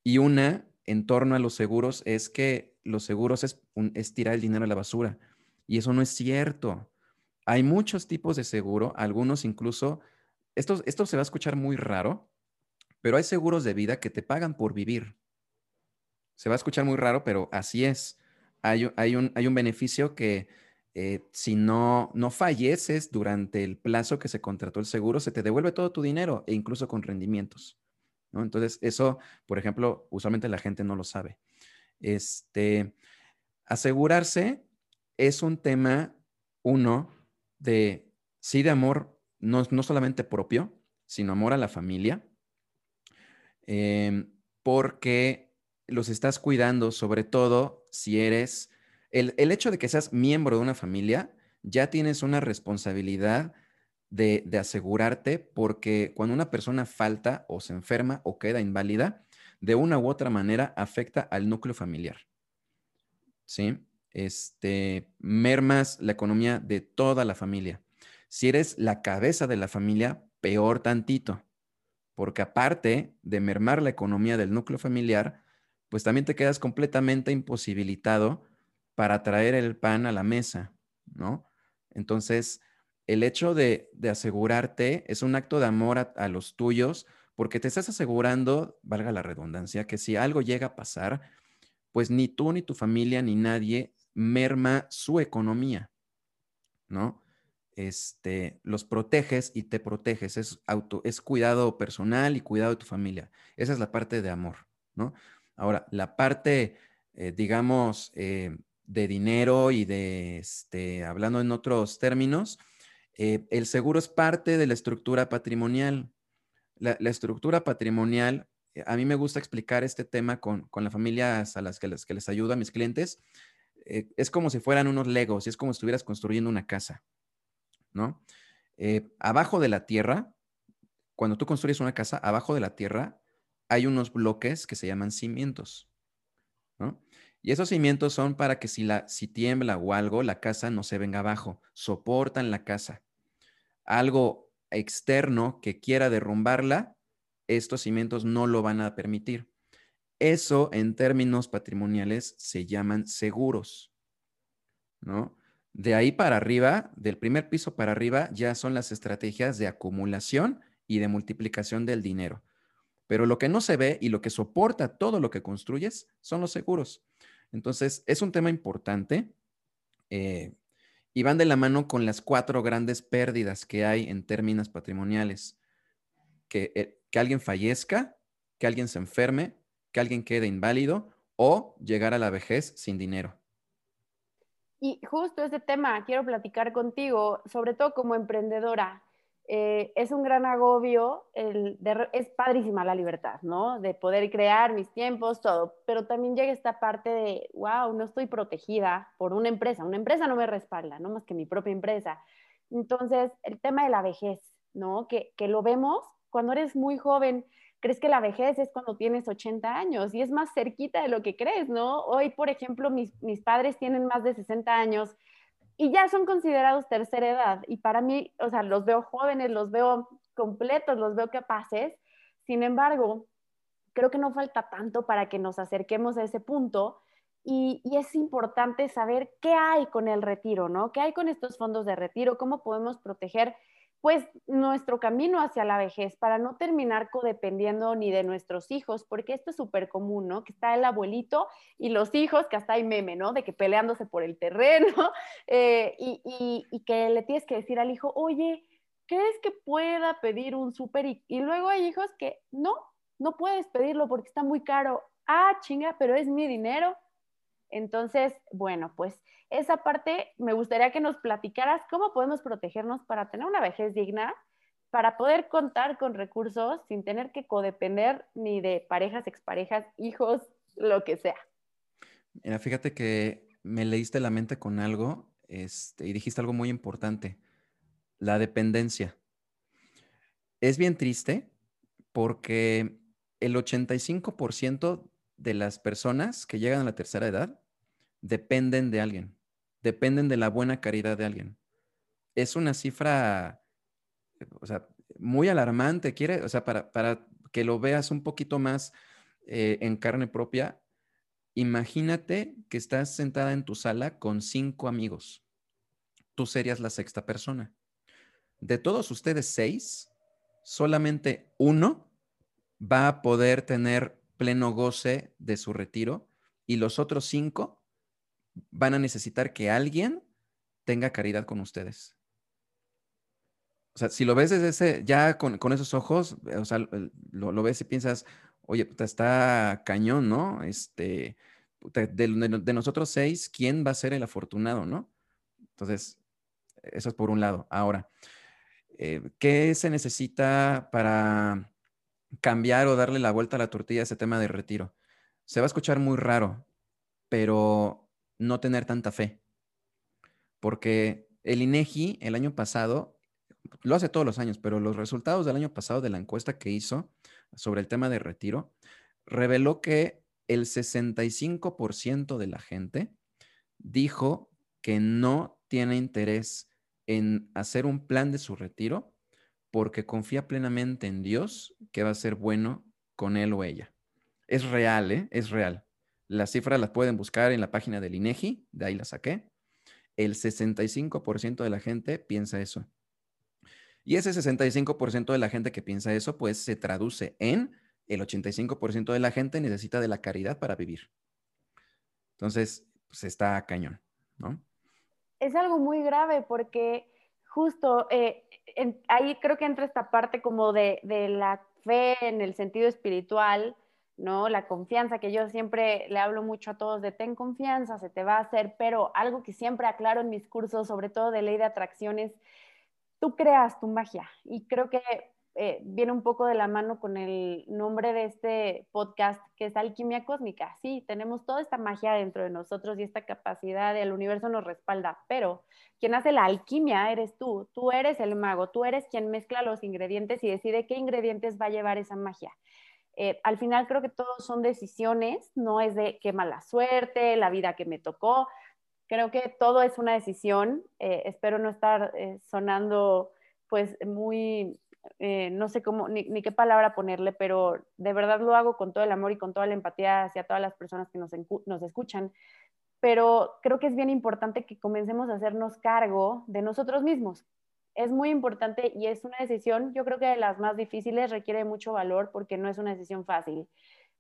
Y una en torno a los seguros es que los seguros es tirar el dinero a la basura. Y eso no es cierto. Hay muchos tipos de seguro, algunos incluso esto, esto se va a escuchar muy raro, pero hay seguros de vida que te pagan por vivir. Se va a escuchar muy raro, pero así es. Hay, hay, un, hay un, beneficio que eh, si no, no falleces durante el plazo que se contrató el seguro, se te devuelve todo tu dinero e incluso con rendimientos. Entonces, eso, por ejemplo, usualmente la gente no lo sabe. Este, asegurarse es un tema, uno, de sí de amor no, solamente propio, sino amor a la familia. em, porque los estás cuidando, sobre todo si eres, el, el, hecho de que seas miembro de una familia, ya tienes una responsabilidad de, de asegurarte porque cuando una persona falta o se enferma o queda inválida, de una u otra manera afecta al núcleo familiar. ¿Sí? Este, mermas la economía de toda la familia. Si eres la cabeza de la familia, peor tantito, porque aparte de mermar la economía del núcleo familiar, pues también te quedas completamente imposibilitado para traer el pan a la mesa, ¿no? Entonces, el hecho de, asegurarte es un acto de amor a, los tuyos, porque te estás asegurando, valga la redundancia, que si algo llega a pasar, pues ni tú, ni tu familia, ni nadie merma su economía, ¿no? Este, los proteges y te proteges, es auto, es cuidado personal y cuidado de tu familia. Esa es la parte de amor, ¿no? Ahora, la parte, eh, digamos, eh, de dinero y de, este, hablando en otros términos, eh, el seguro es parte de la estructura patrimonial. La, estructura patrimonial, a mí me gusta explicar este tema con, con las familias a las que les, que les ayudo a mis clientes. Es como si fueran unos legos es como si estuvieras construyendo una casa, ¿no? abajo de la tierra, cuando tú construyes una casa, abajo de la tierra hay unos bloques que se llaman cimientos, ¿no? Y esos cimientos son para que si, la, si tiembla o algo, la casa no se venga abajo, soportan la casa. Algo externo que quiera derrumbarla, estos cimientos no lo van a permitir. Eso en términos patrimoniales se llaman seguros, ¿no? De ahí para arriba, del primer piso para arriba, ya son las estrategias de acumulación y de multiplicación del dinero. Pero lo que no se ve y lo que soporta todo lo que construyes son los seguros. Entonces, es un tema importante eh, y van de la mano con las cuatro grandes pérdidas que hay en términos patrimoniales. Que, eh, que alguien fallezca, que alguien se enferme, que alguien quede inválido o llegar a la vejez sin dinero. Y justo este tema quiero platicar contigo, sobre todo como emprendedora. Eh, es un gran agobio, es padrísima la libertad, ¿no? De poder crear mis tiempos, todo, pero también llega esta parte de, wow, no estoy protegida por una empresa, una empresa no me respalda, no más que mi propia empresa. Entonces, el tema de la vejez, ¿no? Que, que lo vemos cuando eres muy joven, crees que la vejez es cuando tienes 80 años y es más cerquita de lo que crees, ¿no? Hoy, por ejemplo, mis, mis padres tienen más de 60 años y ya son considerados tercera edad. Y para mí, o sea, los veo jóvenes, los veo completos, los veo capaces. Sin embargo, creo que no falta tanto para que nos acerquemos a ese punto. Y, y, es importante saber qué hay con el retiro, ¿no? ¿Qué hay con estos fondos de retiro? ¿Cómo podemos proteger pues nuestro camino hacia la vejez para no terminar codependiendo ni de nuestros hijos, porque esto es súper común, ¿no? Que está el abuelito y los hijos, que hasta hay meme, ¿no? De que peleándose por el terreno eh, y, y, que le tienes que decir al hijo, oye, ¿crees que pueda pedir un súper? Y, y luego hay hijos que no, no puedes pedirlo porque está muy caro. Ah, chinga, pero es mi dinero. Entonces, bueno, pues esa parte me gustaría que nos platicaras cómo podemos protegernos para tener una vejez digna, para poder contar con recursos sin tener que codepender ni de parejas, exparejas, hijos, lo que sea. Mira, fíjate que me leíste la mente con algo este, y dijiste algo muy importante, la dependencia. Es bien triste porque el 85% de las personas que llegan a la tercera edad dependen de alguien, dependen de la buena caridad de alguien. Es una cifra, o sea, muy alarmante, quiere, o sea, para, para que lo veas un poquito más eh, en carne propia, imagínate que estás sentada en tu sala con cinco amigos. Tú serías la sexta persona. De todos ustedes seis, solamente uno va a poder tener pleno goce de su retiro y los otros cinco van a necesitar que alguien tenga caridad con ustedes. O sea, si lo ves desde ese, ya con, esos ojos, o sea, lo, ves y piensas, oye, puta, está cañón, ¿no? Este, de, nosotros seis, ¿quién va a ser el afortunado, no? Entonces, eso es por un lado. Ahora, eh, ¿qué se necesita para cambiar o darle la vuelta a la tortilla a ese tema de retiro. Se va a escuchar muy raro, pero no tener tanta fe. Porque el INEGI el año pasado, lo hace todos los años, pero los resultados del año pasado de la encuesta que hizo sobre el tema de retiro, reveló que el 65% de la gente dijo que no tiene interés en hacer un plan de su retiro porque confía plenamente en Dios que va a ser bueno con él o ella. Es real, ¿eh? Es real. Las cifras las pueden buscar en la página del INEGI, de ahí las saqué. El 65% de la gente piensa eso. Y ese 65% de la gente que piensa eso, pues se traduce en el 85% de la gente necesita de la caridad para vivir. Entonces, pues está cañón, ¿no? Es algo muy grave porque justo eh, ahí creo que entra esta parte como de, de, la fe en el sentido espiritual, ¿no? La confianza que yo siempre le hablo mucho a todos de ten confianza, se te va a hacer, pero algo que siempre aclaro en mis cursos, sobre todo de ley de atracciones, tú creas tu magia y creo que eh, viene un poco de la mano con el nombre de este podcast, que es Alquimia Cósmica. Sí, tenemos toda esta magia dentro de nosotros y esta capacidad del universo nos respalda, pero quien hace la alquimia eres tú, tú eres el mago, tú eres quien mezcla los ingredientes y decide qué ingredientes va a llevar esa magia. Eh, al final creo que todos son decisiones, no es de qué mala suerte, la vida que me tocó. Creo que todo es una decisión. Eh, espero no estar sonando pues muy eh, no sé cómo, ni, qué palabra ponerle, pero de verdad lo hago con todo el amor y con toda la empatía hacia todas las personas que nos escuchan. Pero creo que es bien importante que comencemos a hacernos cargo de nosotros mismos. Es muy importante y es una decisión, yo creo que de las más difíciles, requiere mucho valor porque no es una decisión fácil.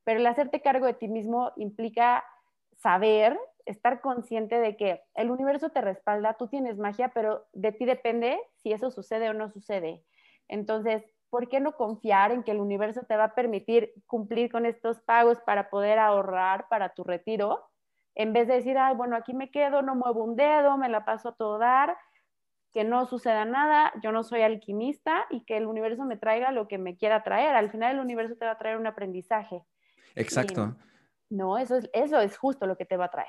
Pero el hacerte cargo de ti mismo implica saber, estar consciente de que el universo te respalda, tú tienes magia, pero de ti depende si eso sucede o no sucede. Entonces, ¿por qué no confiar en que el universo te va a permitir cumplir con estos pagos para poder ahorrar para tu retiro? En vez de decir, ay, bueno, aquí me quedo, no muevo un dedo, me la paso a todo dar, que no suceda nada, yo no soy alquimista y que el universo me traiga lo que me quiera traer. Al final el universo te va a traer un aprendizaje. Exacto. no, eso es, eso es justo lo que te va a traer.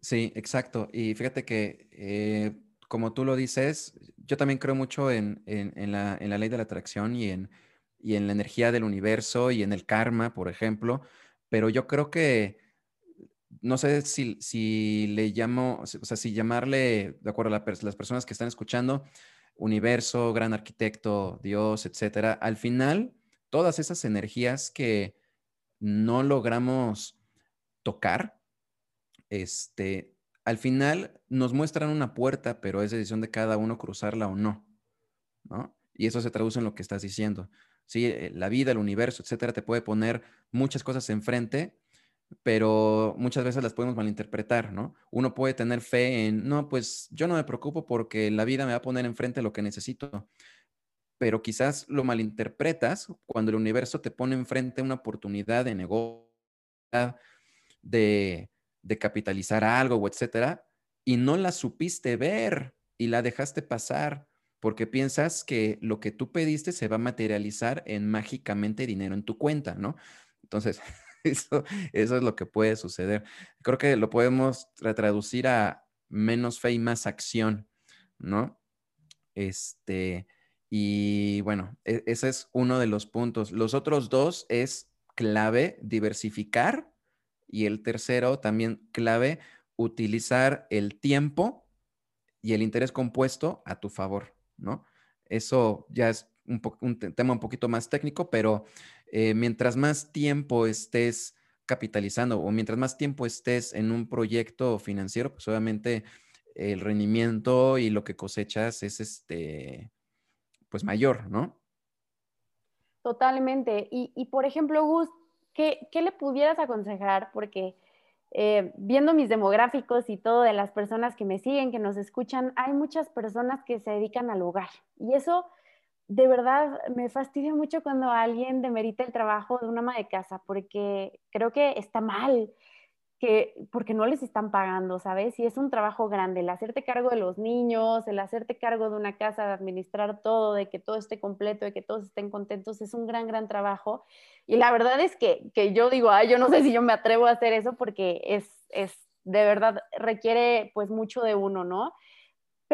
Sí, exacto. Y fíjate que eh, como tú lo dices, yo también creo mucho en, la, ley de la atracción y en, y en la energía del universo y en el karma, por ejemplo, pero yo creo que, no sé si, le llamo, o sea, si llamarle, de acuerdo a las personas que están escuchando, universo, gran arquitecto, Dios, etcétera, al final, todas esas energías que no logramos tocar, este, al final nos muestran una puerta, pero es decisión de cada uno cruzarla o no, ¿no? Y eso se traduce en lo que estás diciendo. Sí, eh, la vida, el universo, etcétera, te puede poner muchas cosas enfrente, pero muchas veces las podemos malinterpretar, ¿no? Uno puede tener fe en, no, pues yo no me preocupo porque la vida me va a poner enfrente lo que necesito, pero quizás lo malinterpretas cuando el universo te pone enfrente una oportunidad de negocio, de, de capitalizar algo o etcétera, y no la supiste ver y la dejaste pasar porque piensas que lo que tú pediste se va a materializar en mágicamente dinero en tu cuenta, ¿no? Entonces, eso, es lo que puede suceder. Creo que lo podemos traducir a menos fe y más acción, ¿no? Este, y bueno, e, ese es uno de los puntos. Los otros dos es clave diversificar y el tercero, también clave, utilizar el tiempo y el interés compuesto a tu favor, ¿no? Eso ya es un, tema un poquito más técnico, pero eh, mientras más tiempo estés capitalizando o mientras más tiempo estés en un proyecto financiero, pues obviamente el rendimiento y lo que cosechas es este, pues mayor, ¿no? Totalmente. Y, y por ejemplo, Gus, ¿qué, le pudieras aconsejar? Porque eh, viendo mis demográficos y todo de las personas que me siguen, que nos escuchan, hay muchas personas que se dedican al hogar. Y eso de verdad me fastidia mucho cuando alguien demerita el trabajo de una ama de casa, porque creo que está mal que porque no les están pagando, ¿sabes? Y es un trabajo grande, el hacerte cargo de los niños, el hacerte cargo de una casa, de administrar todo, de que todo esté completo, de que todos estén contentos, es un gran, gran trabajo. Y la verdad es que, que yo digo, ay, yo no sé si yo me atrevo a hacer eso porque es, es de verdad, requiere pues mucho de uno, ¿no?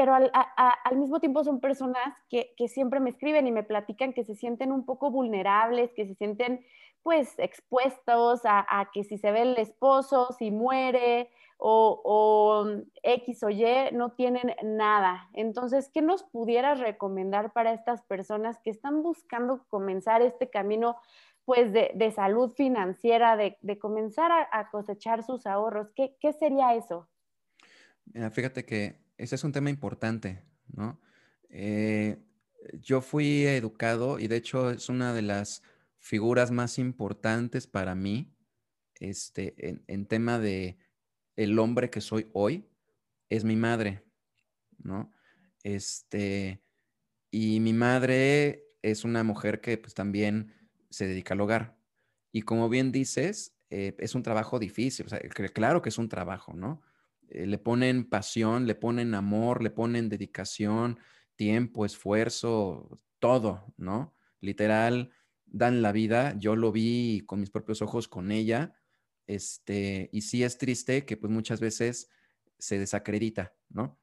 Pero al, al mismo tiempo son personas que, que siempre me escriben y me platican que se sienten un poco vulnerables, que se sienten pues expuestos a, que si se ve el esposo, si muere o, X o Y, no tienen nada. Entonces, ¿qué nos pudieras recomendar para estas personas que están buscando comenzar este camino pues de, salud financiera, de, comenzar a, cosechar sus ahorros? ¿Qué, sería eso? fíjate que ese es un tema importante, ¿no? Eh, yo fui educado y de hecho es una de las figuras más importantes para mí este, en, tema de el hombre que soy hoy es mi madre, ¿no? Este, y mi madre es una mujer que pues también se dedica al hogar. Y como bien dices, eh, es un trabajo difícil, claro que es un trabajo, ¿no? Eh, le ponen pasión, le ponen amor, le ponen dedicación, tiempo, esfuerzo, todo, ¿no? Literal, dan la vida. Yo lo vi con mis propios ojos con ella. Este, y sí es triste que pues muchas veces se desacredita, ¿no?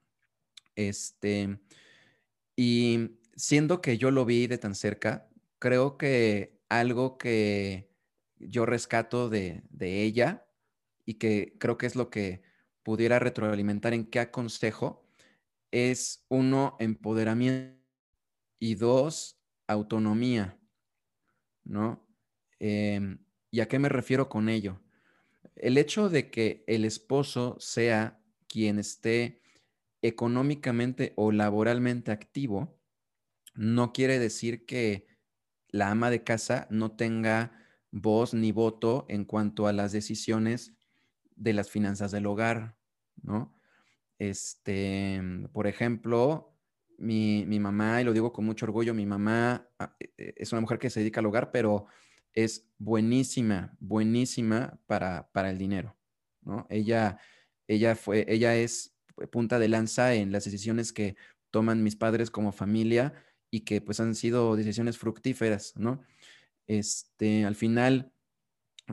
Este, y siendo que yo lo vi de tan cerca, creo que algo que yo rescato de, de ella y que creo que es lo que pudiera retroalimentar en qué aconsejo es uno, empoderamiento y dos, autonomía. ¿no? Em, ¿Y a qué me refiero con ello? El hecho de que el esposo sea quien esté económicamente o laboralmente activo, no quiere decir que la ama de casa no tenga voz ni voto en cuanto a las decisiones de las finanzas del hogar, ¿no? Este, por ejemplo, mi, mamá, y lo digo con mucho orgullo, mi mamá ah, e, e, es una mujer que se dedica al hogar, pero es buenísima, buenísima para, para el dinero, ¿no? Ella, ella, fue, ella es punta de lanza en las decisiones que toman mis padres como familia y que pues han sido decisiones fructíferas, ¿no? Este, al final,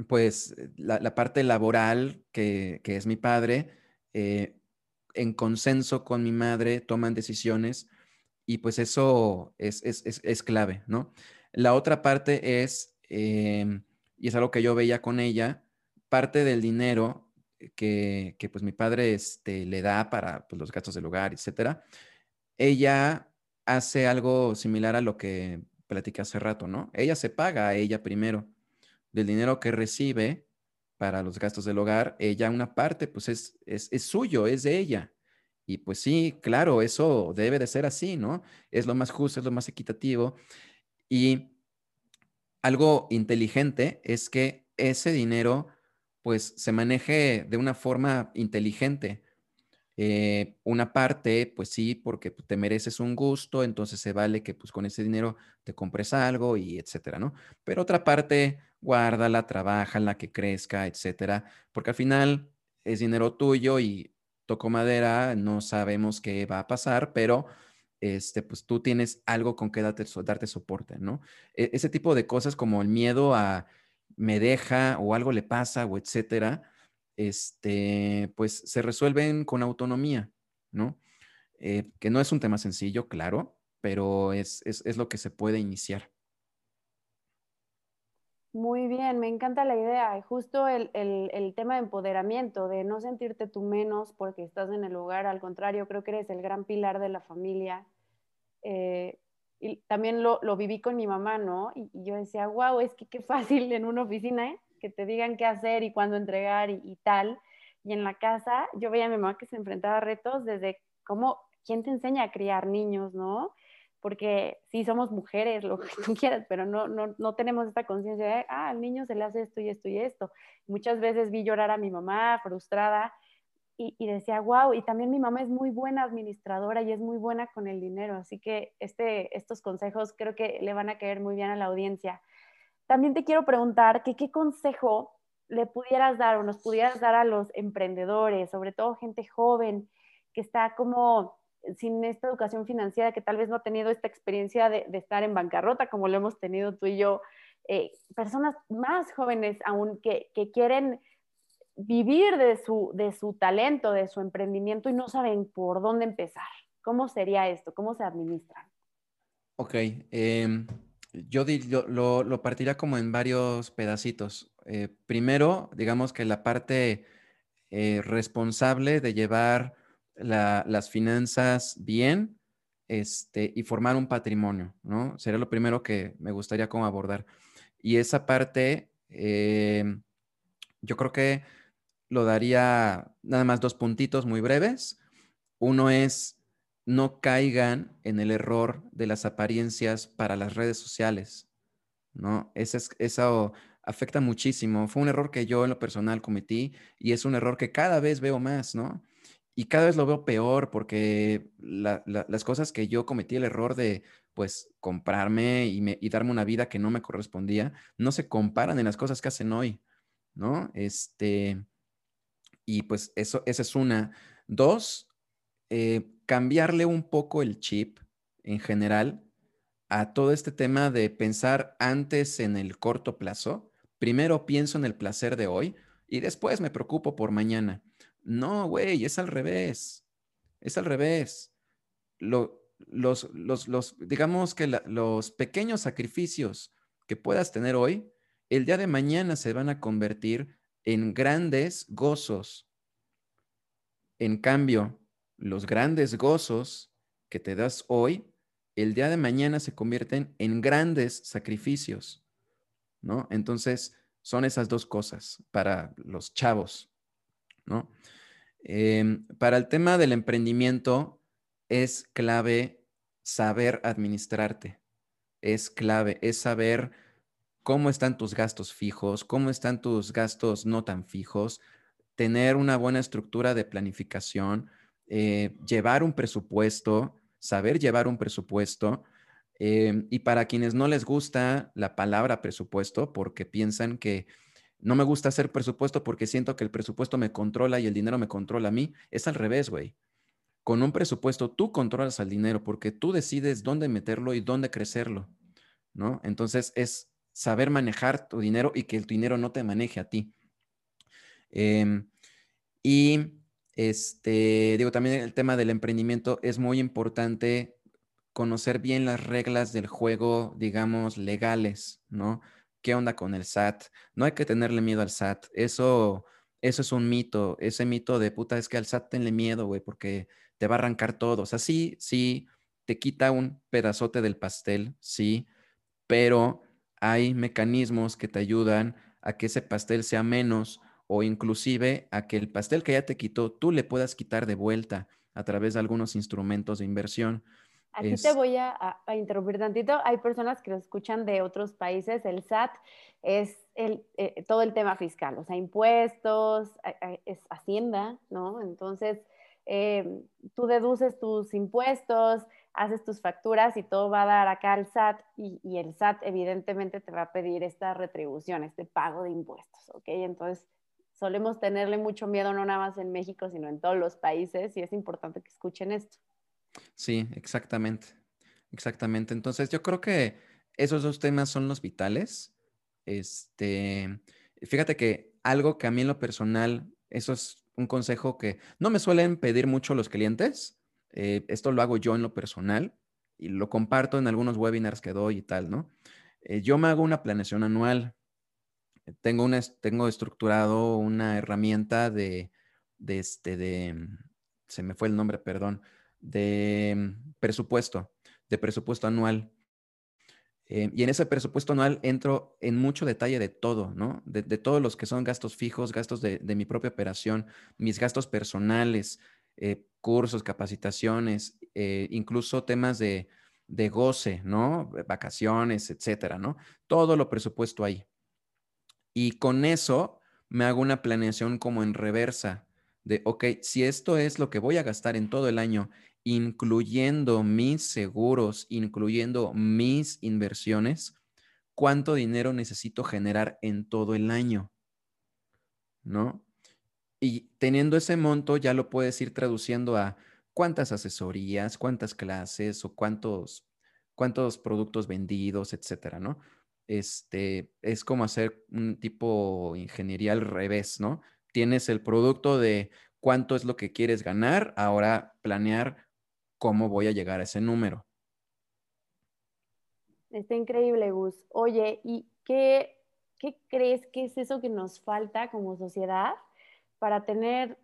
pues la, parte laboral que, es mi padre, eh, en consenso con mi madre toman decisiones y pues eso es, es, clave, ¿no? La otra parte es, em, y es algo que yo veía con ella, parte del dinero que, que pues mi padre este, le da para pues, los gastos del hogar, etcétera, ella hace algo similar a lo que platicé hace rato, ¿no? Ella se paga ella primero. Del dinero que recibe para los gastos del hogar, ella una parte pues es, es, es suyo, es de ella. Y pues sí, claro, eso debe de ser así, ¿no? Es lo más justo, es lo más equitativo. Y algo inteligente es que ese dinero pues se maneje de una forma inteligente. Eh, una parte, pues sí, porque te mereces un gusto, entonces se vale que pues con ese dinero te compres algo y etcétera, ¿no? Pero otra parte, guárdala, la que crezca, etcétera, porque al final es dinero tuyo y toco madera, no sabemos qué va a pasar, pero este, pues tú tienes algo con que darte, darte soporte, ¿no? E, ese tipo de cosas como el miedo a me deja o algo le pasa o etcétera, este, pues se resuelven con autonomía, ¿no? Eh, que no es un tema sencillo, claro, pero es, es lo que se puede iniciar. Muy bien, me encanta la idea. Y justo el, tema de empoderamiento, de no sentirte tú menos porque estás en el lugar, al contrario, creo que eres el gran pilar de la familia. Eh, y también lo, viví con mi mamá, ¿no? Y, yo decía, wow, es que qué fácil en una oficina, ¿eh? Que te digan qué hacer y cuándo entregar y, tal. Y en la casa yo veía a mi mamá que se enfrentaba a retos desde cómo, ¿quién te enseña a criar niños, no? porque sí somos mujeres, lo que tú quieras, pero no, no, no tenemos esta conciencia de, ah, al niño se le hace esto y esto y esto. Muchas veces vi llorar a mi mamá frustrada y, y, decía, wow, y también mi mamá es muy buena administradora y es muy buena con el dinero, así que este, estos consejos creo que le van a caer muy bien a la audiencia. También te quiero preguntar qué consejo le pudieras dar o nos pudieras dar a los emprendedores, sobre todo gente joven que está como sin esta educación financiera, que tal vez no ha tenido esta experiencia de, estar en bancarrota como lo hemos tenido tú y yo, eh, personas más jóvenes aún que, quieren vivir de su, de su talento, de su emprendimiento y no saben por dónde empezar. ¿Cómo sería esto? ¿Cómo se administran? Ok, em, yo, lo, lo, partiría como en varios pedacitos. Eh, primero, digamos que la parte eh, responsable de llevar las finanzas bien este, y formar un patrimonio, ¿no? Sería lo primero que me gustaría como abordar. Y esa parte, em, yo creo que lo daría nada más dos puntitos muy breves. Uno es no caigan en el error de las apariencias para las redes sociales, ¿no? Ese es, eso afecta muchísimo. Fue un error que yo en lo personal cometí y es un error que cada vez veo más, ¿no? Y cada vez lo veo peor porque las cosas que yo cometí el error de, pues, comprarme y, y, darme una vida que no me correspondía, no se comparan en las cosas que hacen hoy, ¿no? Este, y pues eso, esa es una. Dos, eh, cambiarle un poco el chip en general a todo este tema de pensar antes en el corto plazo. Primero pienso en el placer de hoy y después me preocupo por mañana. No, güey, es al revés. Es al revés. los, los, digamos que los pequeños sacrificios que puedas tener hoy, el día de mañana se van a convertir en grandes gozos. En cambio, los grandes gozos que te das hoy, el día de mañana se convierten en grandes sacrificios, ¿no? Entonces, son esas dos cosas para los chavos, ¿no? Em, para el tema del emprendimiento, es clave saber administrarte, es clave, es saber cómo están tus gastos fijos, cómo están tus gastos no tan fijos, tener una buena estructura de planificación, eh, llevar un presupuesto, saber llevar un presupuesto. Eh, y para quienes no les gusta la palabra presupuesto, porque piensan que no me gusta hacer presupuesto porque siento que el presupuesto me controla y el dinero me controla a mí, es al revés, güey. Con un presupuesto tú controlas al dinero porque tú decides dónde meterlo y dónde crecerlo, ¿no? Entonces es saber manejar tu dinero y que el dinero no te maneje a ti. Em, y este, digo, también el tema del emprendimiento es muy importante conocer bien las reglas del juego, digamos, legales, ¿no? ¿Qué onda con el SAT? No hay que tenerle miedo al SAT. Eso, eso es un mito. Ese mito de puta es que al SAT tenle miedo, güey, porque te va a arrancar todo. O sea, sí, sí, te quita un pedazote del pastel, sí, pero hay mecanismos que te ayudan a que ese pastel sea menos o inclusive a que el pastel que ya te quitó, tú le puedas quitar de vuelta a través de algunos instrumentos de inversión. Aquí te voy a, interrumpir tantito. Hay personas que lo escuchan de otros países. El SAT es el, eh, todo el tema fiscal, o sea, impuestos, es Hacienda, ¿no? Entonces, em, tú deduces tus impuestos, haces tus facturas y todo va a dar acá al SAT y, y, el SAT evidentemente te va a pedir esta retribución, este pago de impuestos, ¿ok? Entonces, solemos tenerle mucho miedo no nada más en México, sino en todos los países y es importante que escuchen esto. Sí, exactamente. Exactamente. Entonces, yo creo que esos dos temas son los vitales. Este, fíjate que algo que a mí en lo personal, eso es un consejo que no me suelen pedir mucho los clientes. Eh, esto lo hago yo en lo personal y lo comparto en algunos webinars que doy y tal, ¿no? Eh, yo me hago una planeación anual tengo, una, tengo estructurado una herramienta de, de, este, de, mm, se me fue el nombre, perdón, de mm, presupuesto, de presupuesto anual. Eh, y en ese presupuesto anual entro en mucho detalle de todo, ¿no? De, todos los que son gastos fijos, gastos de, mi propia operación, mis gastos personales, eh, cursos, capacitaciones, eh, incluso temas de, de goce, ¿no? Vacaciones, etcétera, ¿no? Todo lo presupuesto ahí. Y con eso me hago una planeación como en reversa de, ok, si esto es lo que voy a gastar en todo el año, incluyendo mis seguros, incluyendo mis inversiones, ¿cuánto dinero necesito generar en todo el año? ¿no? Y teniendo ese monto ya lo puedes ir traduciendo a cuántas asesorías, cuántas clases o cuántos, cuántos productos vendidos, etcétera, ¿no? Este, es como hacer un tipo ingeniería al revés, ¿no? Tienes el producto de cuánto es lo que quieres ganar, ahora planear cómo voy a llegar a ese número. Está increíble, Gus. Oye, ¿y qué, qué crees que es eso que nos falta como sociedad para tener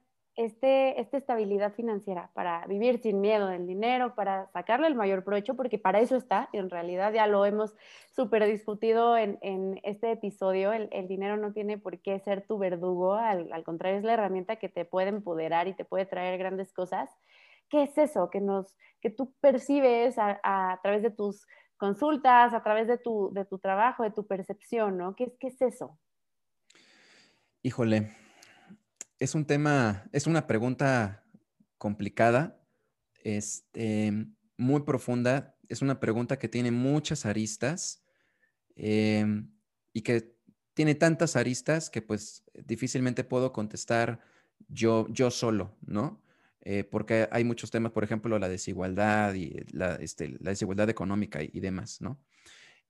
este, esta estabilidad financiera, para vivir sin miedo del dinero, para sacarle el mayor provecho, porque para eso está, y en realidad ya lo hemos súper discutido en, en, este episodio, el, el, dinero no tiene por qué ser tu verdugo, al, al, contrario es la herramienta que te puede empoderar y te puede traer grandes cosas. ¿Qué es eso que, nos, que tú percibes a, a, a través de tus consultas, a través de tu, de tu trabajo, de tu percepción, ¿no? ¿Qué, ¿Qué es eso? Híjole, es un tema, es una pregunta complicada, este, muy profunda. Es una pregunta que tiene muchas aristas eh, y que tiene tantas aristas que pues difícilmente puedo contestar yo, yo solo, ¿no? Eh, porque hay muchos temas, por ejemplo, la desigualdad y la, este, la desigualdad económica y, demás, ¿no?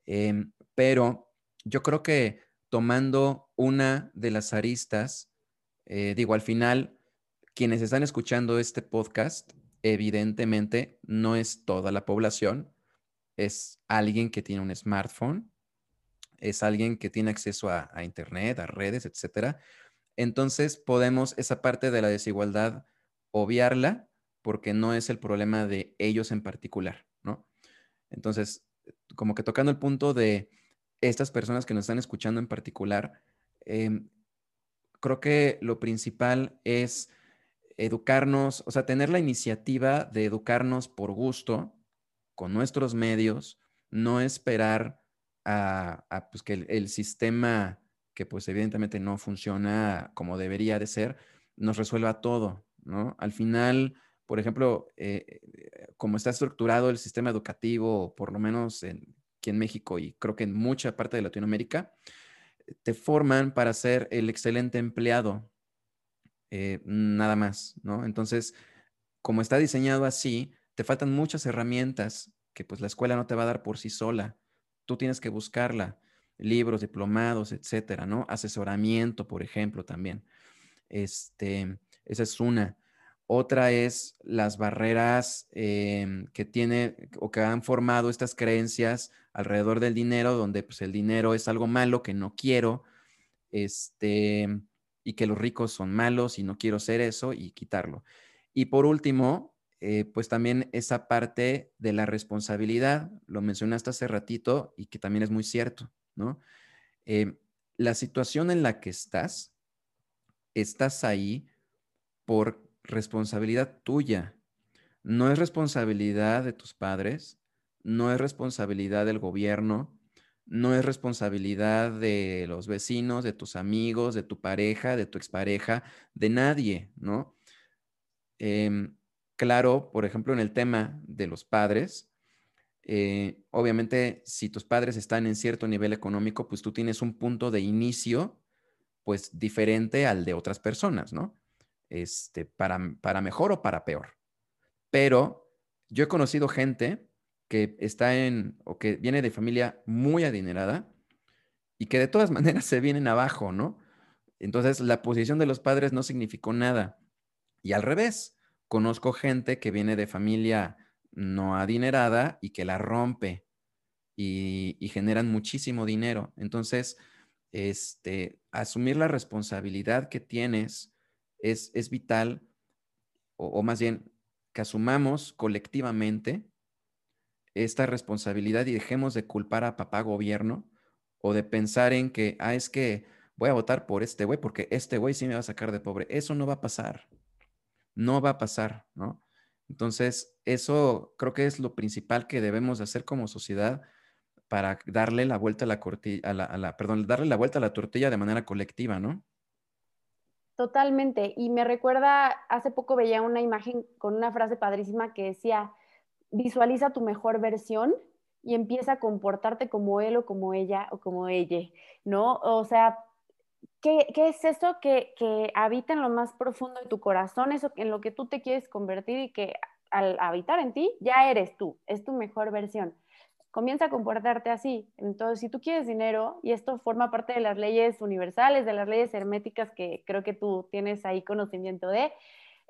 Eh, pero yo creo que tomando una de las aristas eh, digo, al final, quienes están escuchando este podcast, evidentemente no es toda la población, es alguien que tiene un smartphone, es alguien que tiene acceso a, Internet, a redes, etcétera. Entonces podemos esa parte de la desigualdad obviarla porque no es el problema de ellos en particular, ¿no? Entonces, como que tocando el punto de estas personas que nos están escuchando en particular, eh, creo que lo principal es educarnos, o sea, tener la iniciativa de educarnos por gusto, con nuestros medios, no esperar a, pues, que el, sistema, que pues evidentemente no funciona como debería de ser, nos resuelva todo, ¿no? Al final, por ejemplo, eh, como está estructurado el sistema educativo, por lo menos en, aquí en México y creo que en mucha parte de Latinoamérica, te forman para ser el excelente empleado, eh, nada más, ¿no? Entonces, como está diseñado así, te faltan muchas herramientas que pues la escuela no te va a dar por sí sola. Tú tienes que buscarla, libros, diplomados, etcétera, ¿no? Asesoramiento, por ejemplo, también. Este, esa es una. Otra es las barreras eh, que tiene o que han formado estas creencias alrededor del dinero, donde pues el dinero es algo malo que no quiero, este, y que los ricos son malos y no quiero ser eso y quitarlo. Y por último, eh, pues también esa parte de la responsabilidad, lo mencionaste hace ratito y que también es muy cierto, ¿no? Eh, la situación en la que estás, estás ahí por responsabilidad tuya. No es responsabilidad de tus padres, no es responsabilidad del gobierno, no es responsabilidad de los vecinos, de tus amigos, de tu pareja, de tu expareja, de nadie, ¿no? Eh, claro, por ejemplo, en el tema de los padres, eh, obviamente si tus padres están en cierto nivel económico, pues tú tienes un punto de inicio, pues diferente al de otras personas, ¿no? este, para, para mejor o para peor. Pero yo he conocido gente que está en o que viene de familia muy adinerada y que de todas maneras se vienen abajo, ¿no? Entonces la posición de los padres no significó nada. Y al revés, conozco gente que viene de familia no adinerada y que la rompe y, generan muchísimo dinero. Entonces, este, asumir la responsabilidad que tienes es, vital, o, más bien, que asumamos colectivamente esta responsabilidad y dejemos de culpar a papá gobierno o de pensar en que, ah, es que voy a votar por este güey porque este güey sí me va a sacar de pobre. Eso no va a pasar. No va a pasar, ¿no? Entonces, eso creo que es lo principal que debemos hacer como sociedad para darle la vuelta a la, a la, a la, perdón, darle la vuelta a la tortilla de manera colectiva, ¿no? Totalmente. Y me recuerda, hace poco veía una imagen con una frase padrísima que decía, visualiza tu mejor versión y empieza a comportarte como él o como ella o como ella, ¿no? O sea, ¿qué, es eso que, habita en lo más profundo de tu corazón, eso en lo que tú te quieres convertir y que al habitar en ti ya eres tú, es tu mejor versión? Comienza a comportarte así. Entonces, si tú quieres dinero, y esto forma parte de las leyes universales, de las leyes herméticas que creo que tú tienes ahí conocimiento de,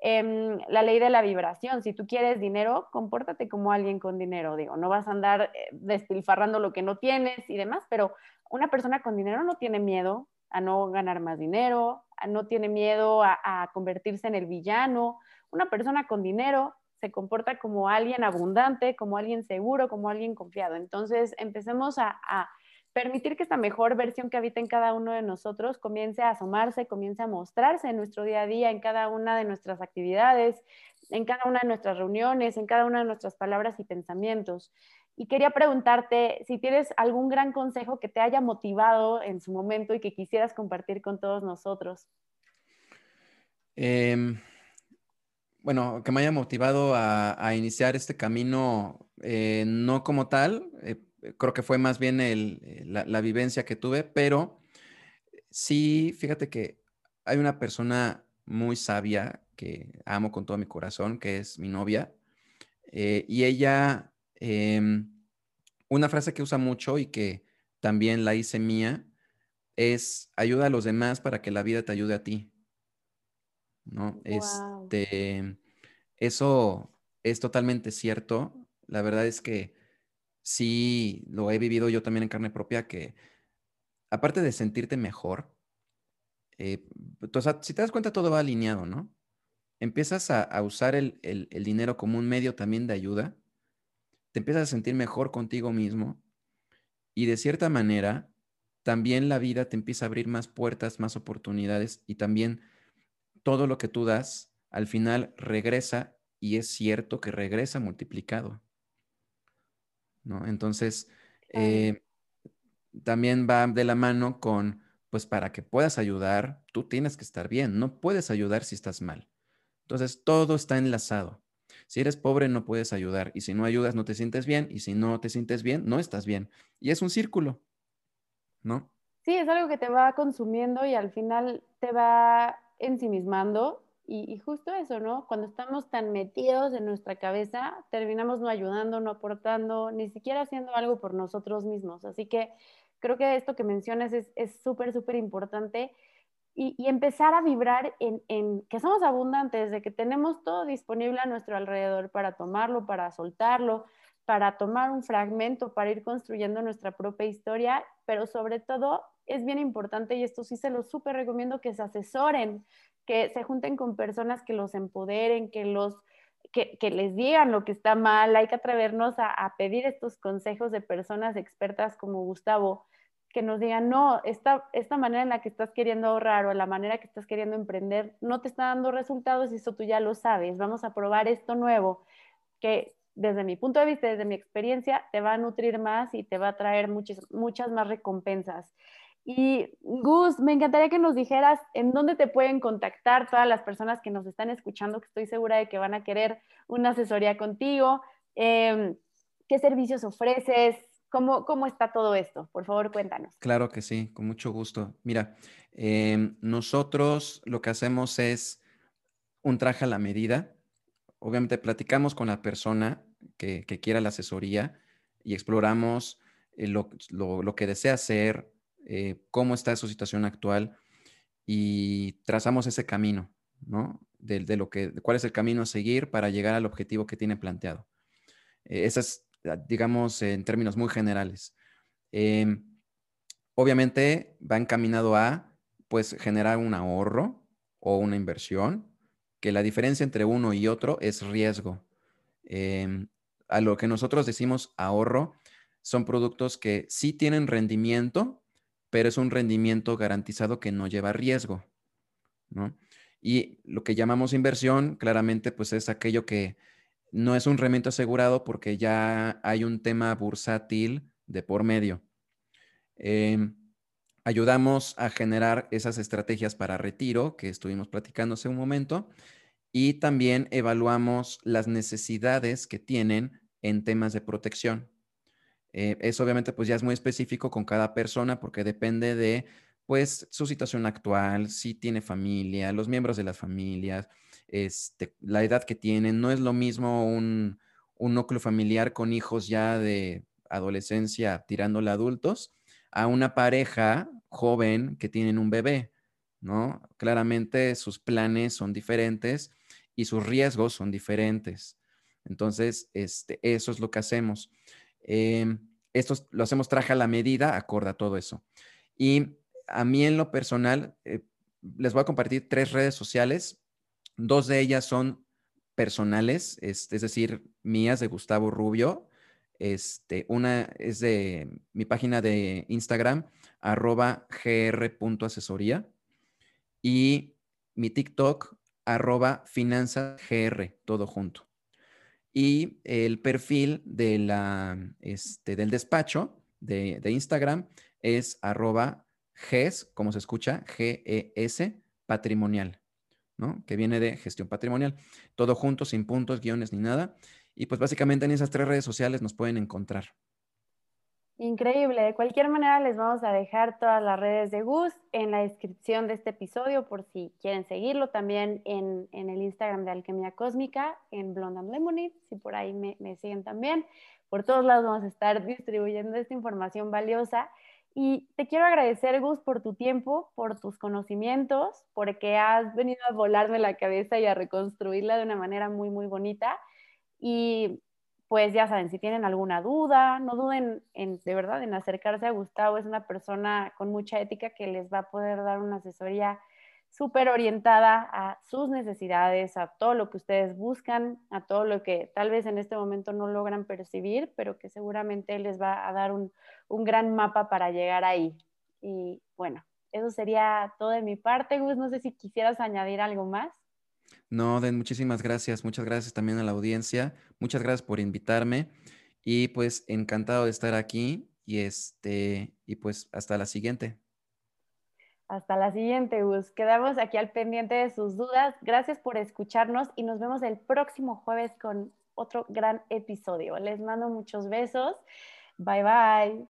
em, la ley de la vibración. Si tú quieres dinero, compórtate como alguien con dinero. Digo, no vas a andar eh, despilfarrando lo que no tienes y demás, pero una persona con dinero no tiene miedo a no ganar más dinero, no tiene miedo a, convertirse en el villano. Una persona con dinero se comporta como alguien abundante, como alguien seguro, como alguien confiado. Entonces, empecemos a, permitir que esta mejor versión que habita en cada uno de nosotros comience a asomarse, comience a mostrarse en nuestro día a día, en cada una de nuestras actividades, en cada una de nuestras reuniones, en cada una de nuestras palabras y pensamientos. Y quería preguntarte si tienes algún gran consejo que te haya motivado en su momento y que quisieras compartir con todos nosotros. Em, bueno, que me haya motivado a, iniciar este camino, eh, no como tal, eh, creo que fue más bien la, la, vivencia que tuve, pero sí, fíjate que hay una persona muy sabia que amo con todo mi corazón, que es mi novia, eh, y ella Em, una frase que usa mucho y que también la hice mía es ayuda a los demás para que la vida te ayude a ti. ¿No? Este, eso es totalmente cierto. La verdad es que sí lo he vivido yo también en carne propia que aparte de sentirte mejor, eh, si te das cuenta todo va alineado, ¿no? Empiezas a, usar el, el, dinero como un medio también de ayuda te empiezas a sentir mejor contigo mismo y de cierta manera también la vida te empieza a abrir más puertas, más oportunidades y también todo lo que tú das al final regresa y es cierto que regresa multiplicado. ¿No? Entonces, eh, también va de la mano con, pues para que puedas ayudar, tú tienes que estar bien, no puedes ayudar si estás mal. Entonces, todo está enlazado. Si eres pobre, no puedes ayudar. Y si no ayudas, no te sientes bien. Y si no te sientes bien, no estás bien. Y es un círculo, ¿no? Sí, es algo que te va consumiendo y al final te va ensimismando. Y, y justo eso, ¿no? Cuando estamos tan metidos en nuestra cabeza, terminamos no ayudando, no aportando, ni siquiera haciendo algo por nosotros mismos. Así que creo que esto que mencionas es súper, súper importante y, empezar a vibrar en, que somos abundantes, de que tenemos todo disponible a nuestro alrededor para tomarlo, para soltarlo, para tomar un fragmento, para ir construyendo nuestra propia historia, pero sobre todo es bien importante, y esto sí se lo súper recomiendo, que se asesoren, que se junten con personas que los empoderen, que los... Que, les digan lo que está mal, hay que atrevernos a, a pedir estos consejos de personas expertas como Gustavo, que nos digan, no, esta, esta manera en la que estás queriendo ahorrar o la manera que estás queriendo emprender no te está dando resultados y eso tú ya lo sabes. Vamos a probar esto nuevo que desde mi punto de vista, desde mi experiencia, te va a nutrir más y te va a traer muchas, muchas más recompensas. Y Gus, me encantaría que nos dijeras en dónde te pueden contactar todas las personas que nos están escuchando, que estoy segura de que van a querer una asesoría contigo. Em, ¿Qué servicios ofreces? ¿Cómo, está todo esto? Por favor, cuéntanos. Claro que sí, con mucho gusto. Mira, em, nosotros lo que hacemos es un traje a la medida. Obviamente platicamos con la persona que, quiera la asesoría y exploramos eh, lo, que desea hacer, eh, cómo está su situación actual y trazamos ese camino, ¿no? De, lo que, cuál es el camino a seguir para llegar al objetivo que tiene planteado. Eh, esa es Ah, digamos, en términos muy generales. Em, obviamente va encaminado a, pues, generar un ahorro o una inversión, que la diferencia entre uno y otro es riesgo. Em, a lo que nosotros decimos ahorro, son productos que sí tienen rendimiento, pero es un rendimiento garantizado que no lleva riesgo, Y lo que llamamos inversión, claramente, pues es aquello que no es un remento asegurado porque ya hay un tema bursátil de por medio. Em, ayudamos a generar esas estrategias para retiro que estuvimos platicando hace un momento y también evaluamos las necesidades que tienen en temas de protección. Eh, eso obviamente pues ya es muy específico con cada persona porque depende de pues su situación actual, si tiene familia, los miembros de las familias, este, la edad que tienen. No es lo mismo un, un núcleo familiar con hijos ya de adolescencia tirándole a adultos a una pareja joven que tienen un bebé, ¿no? Claramente sus planes son diferentes y sus riesgos son diferentes. Entonces, este, eso es lo que hacemos. Em, esto lo hacemos traje a la medida, acorda todo eso. Y a mí en lo personal, eh, les voy a compartir tres redes sociales. Dos de ellas son personales, es, decir, mías de Gustavo Rubio. Este, una es de mi página de Instagram, arroba gr.asesoría. Y mi TikTok, arroba finanzasgr, todo junto. Y el perfil este, del despacho de, de Instagram es arroba GES, como se escucha, G-E-S, patrimonial, ¿no? Que viene de gestión patrimonial. Todo junto, sin puntos, guiones ni nada. Y pues básicamente en esas tres redes sociales nos pueden encontrar. Increíble. De cualquier manera, les vamos a dejar todas las redes de Gus en la descripción de este episodio por si quieren seguirlo. También en, el Instagram de Alquimia Cósmica, en Blonde and si por ahí me, me siguen también. Por todos lados vamos a estar distribuyendo esta información valiosa. Y te quiero agradecer, Gus, por tu tiempo, por tus conocimientos, porque has venido a volarme la cabeza y a reconstruirla de una manera muy, muy bonita. Y pues ya saben, si tienen alguna duda, no duden en, de verdad en acercarse a Gustavo. Es una persona con mucha ética que les va a poder dar una asesoría súper orientada a sus necesidades, a todo lo que ustedes buscan, a todo lo que tal vez en este momento no logran percibir, pero que seguramente les va a dar un, gran mapa para llegar ahí. Y bueno, eso sería todo de mi parte, Gus. No sé si quisieras añadir algo más. No, Den, muchísimas gracias. Muchas gracias también a la audiencia. Muchas gracias por invitarme. Y pues encantado de estar aquí. Y este, y pues hasta la siguiente. Hasta la siguiente, Gus. Quedamos aquí al pendiente de sus dudas. Gracias por escucharnos y nos vemos el próximo jueves con otro gran episodio. Les mando muchos besos. Bye bye.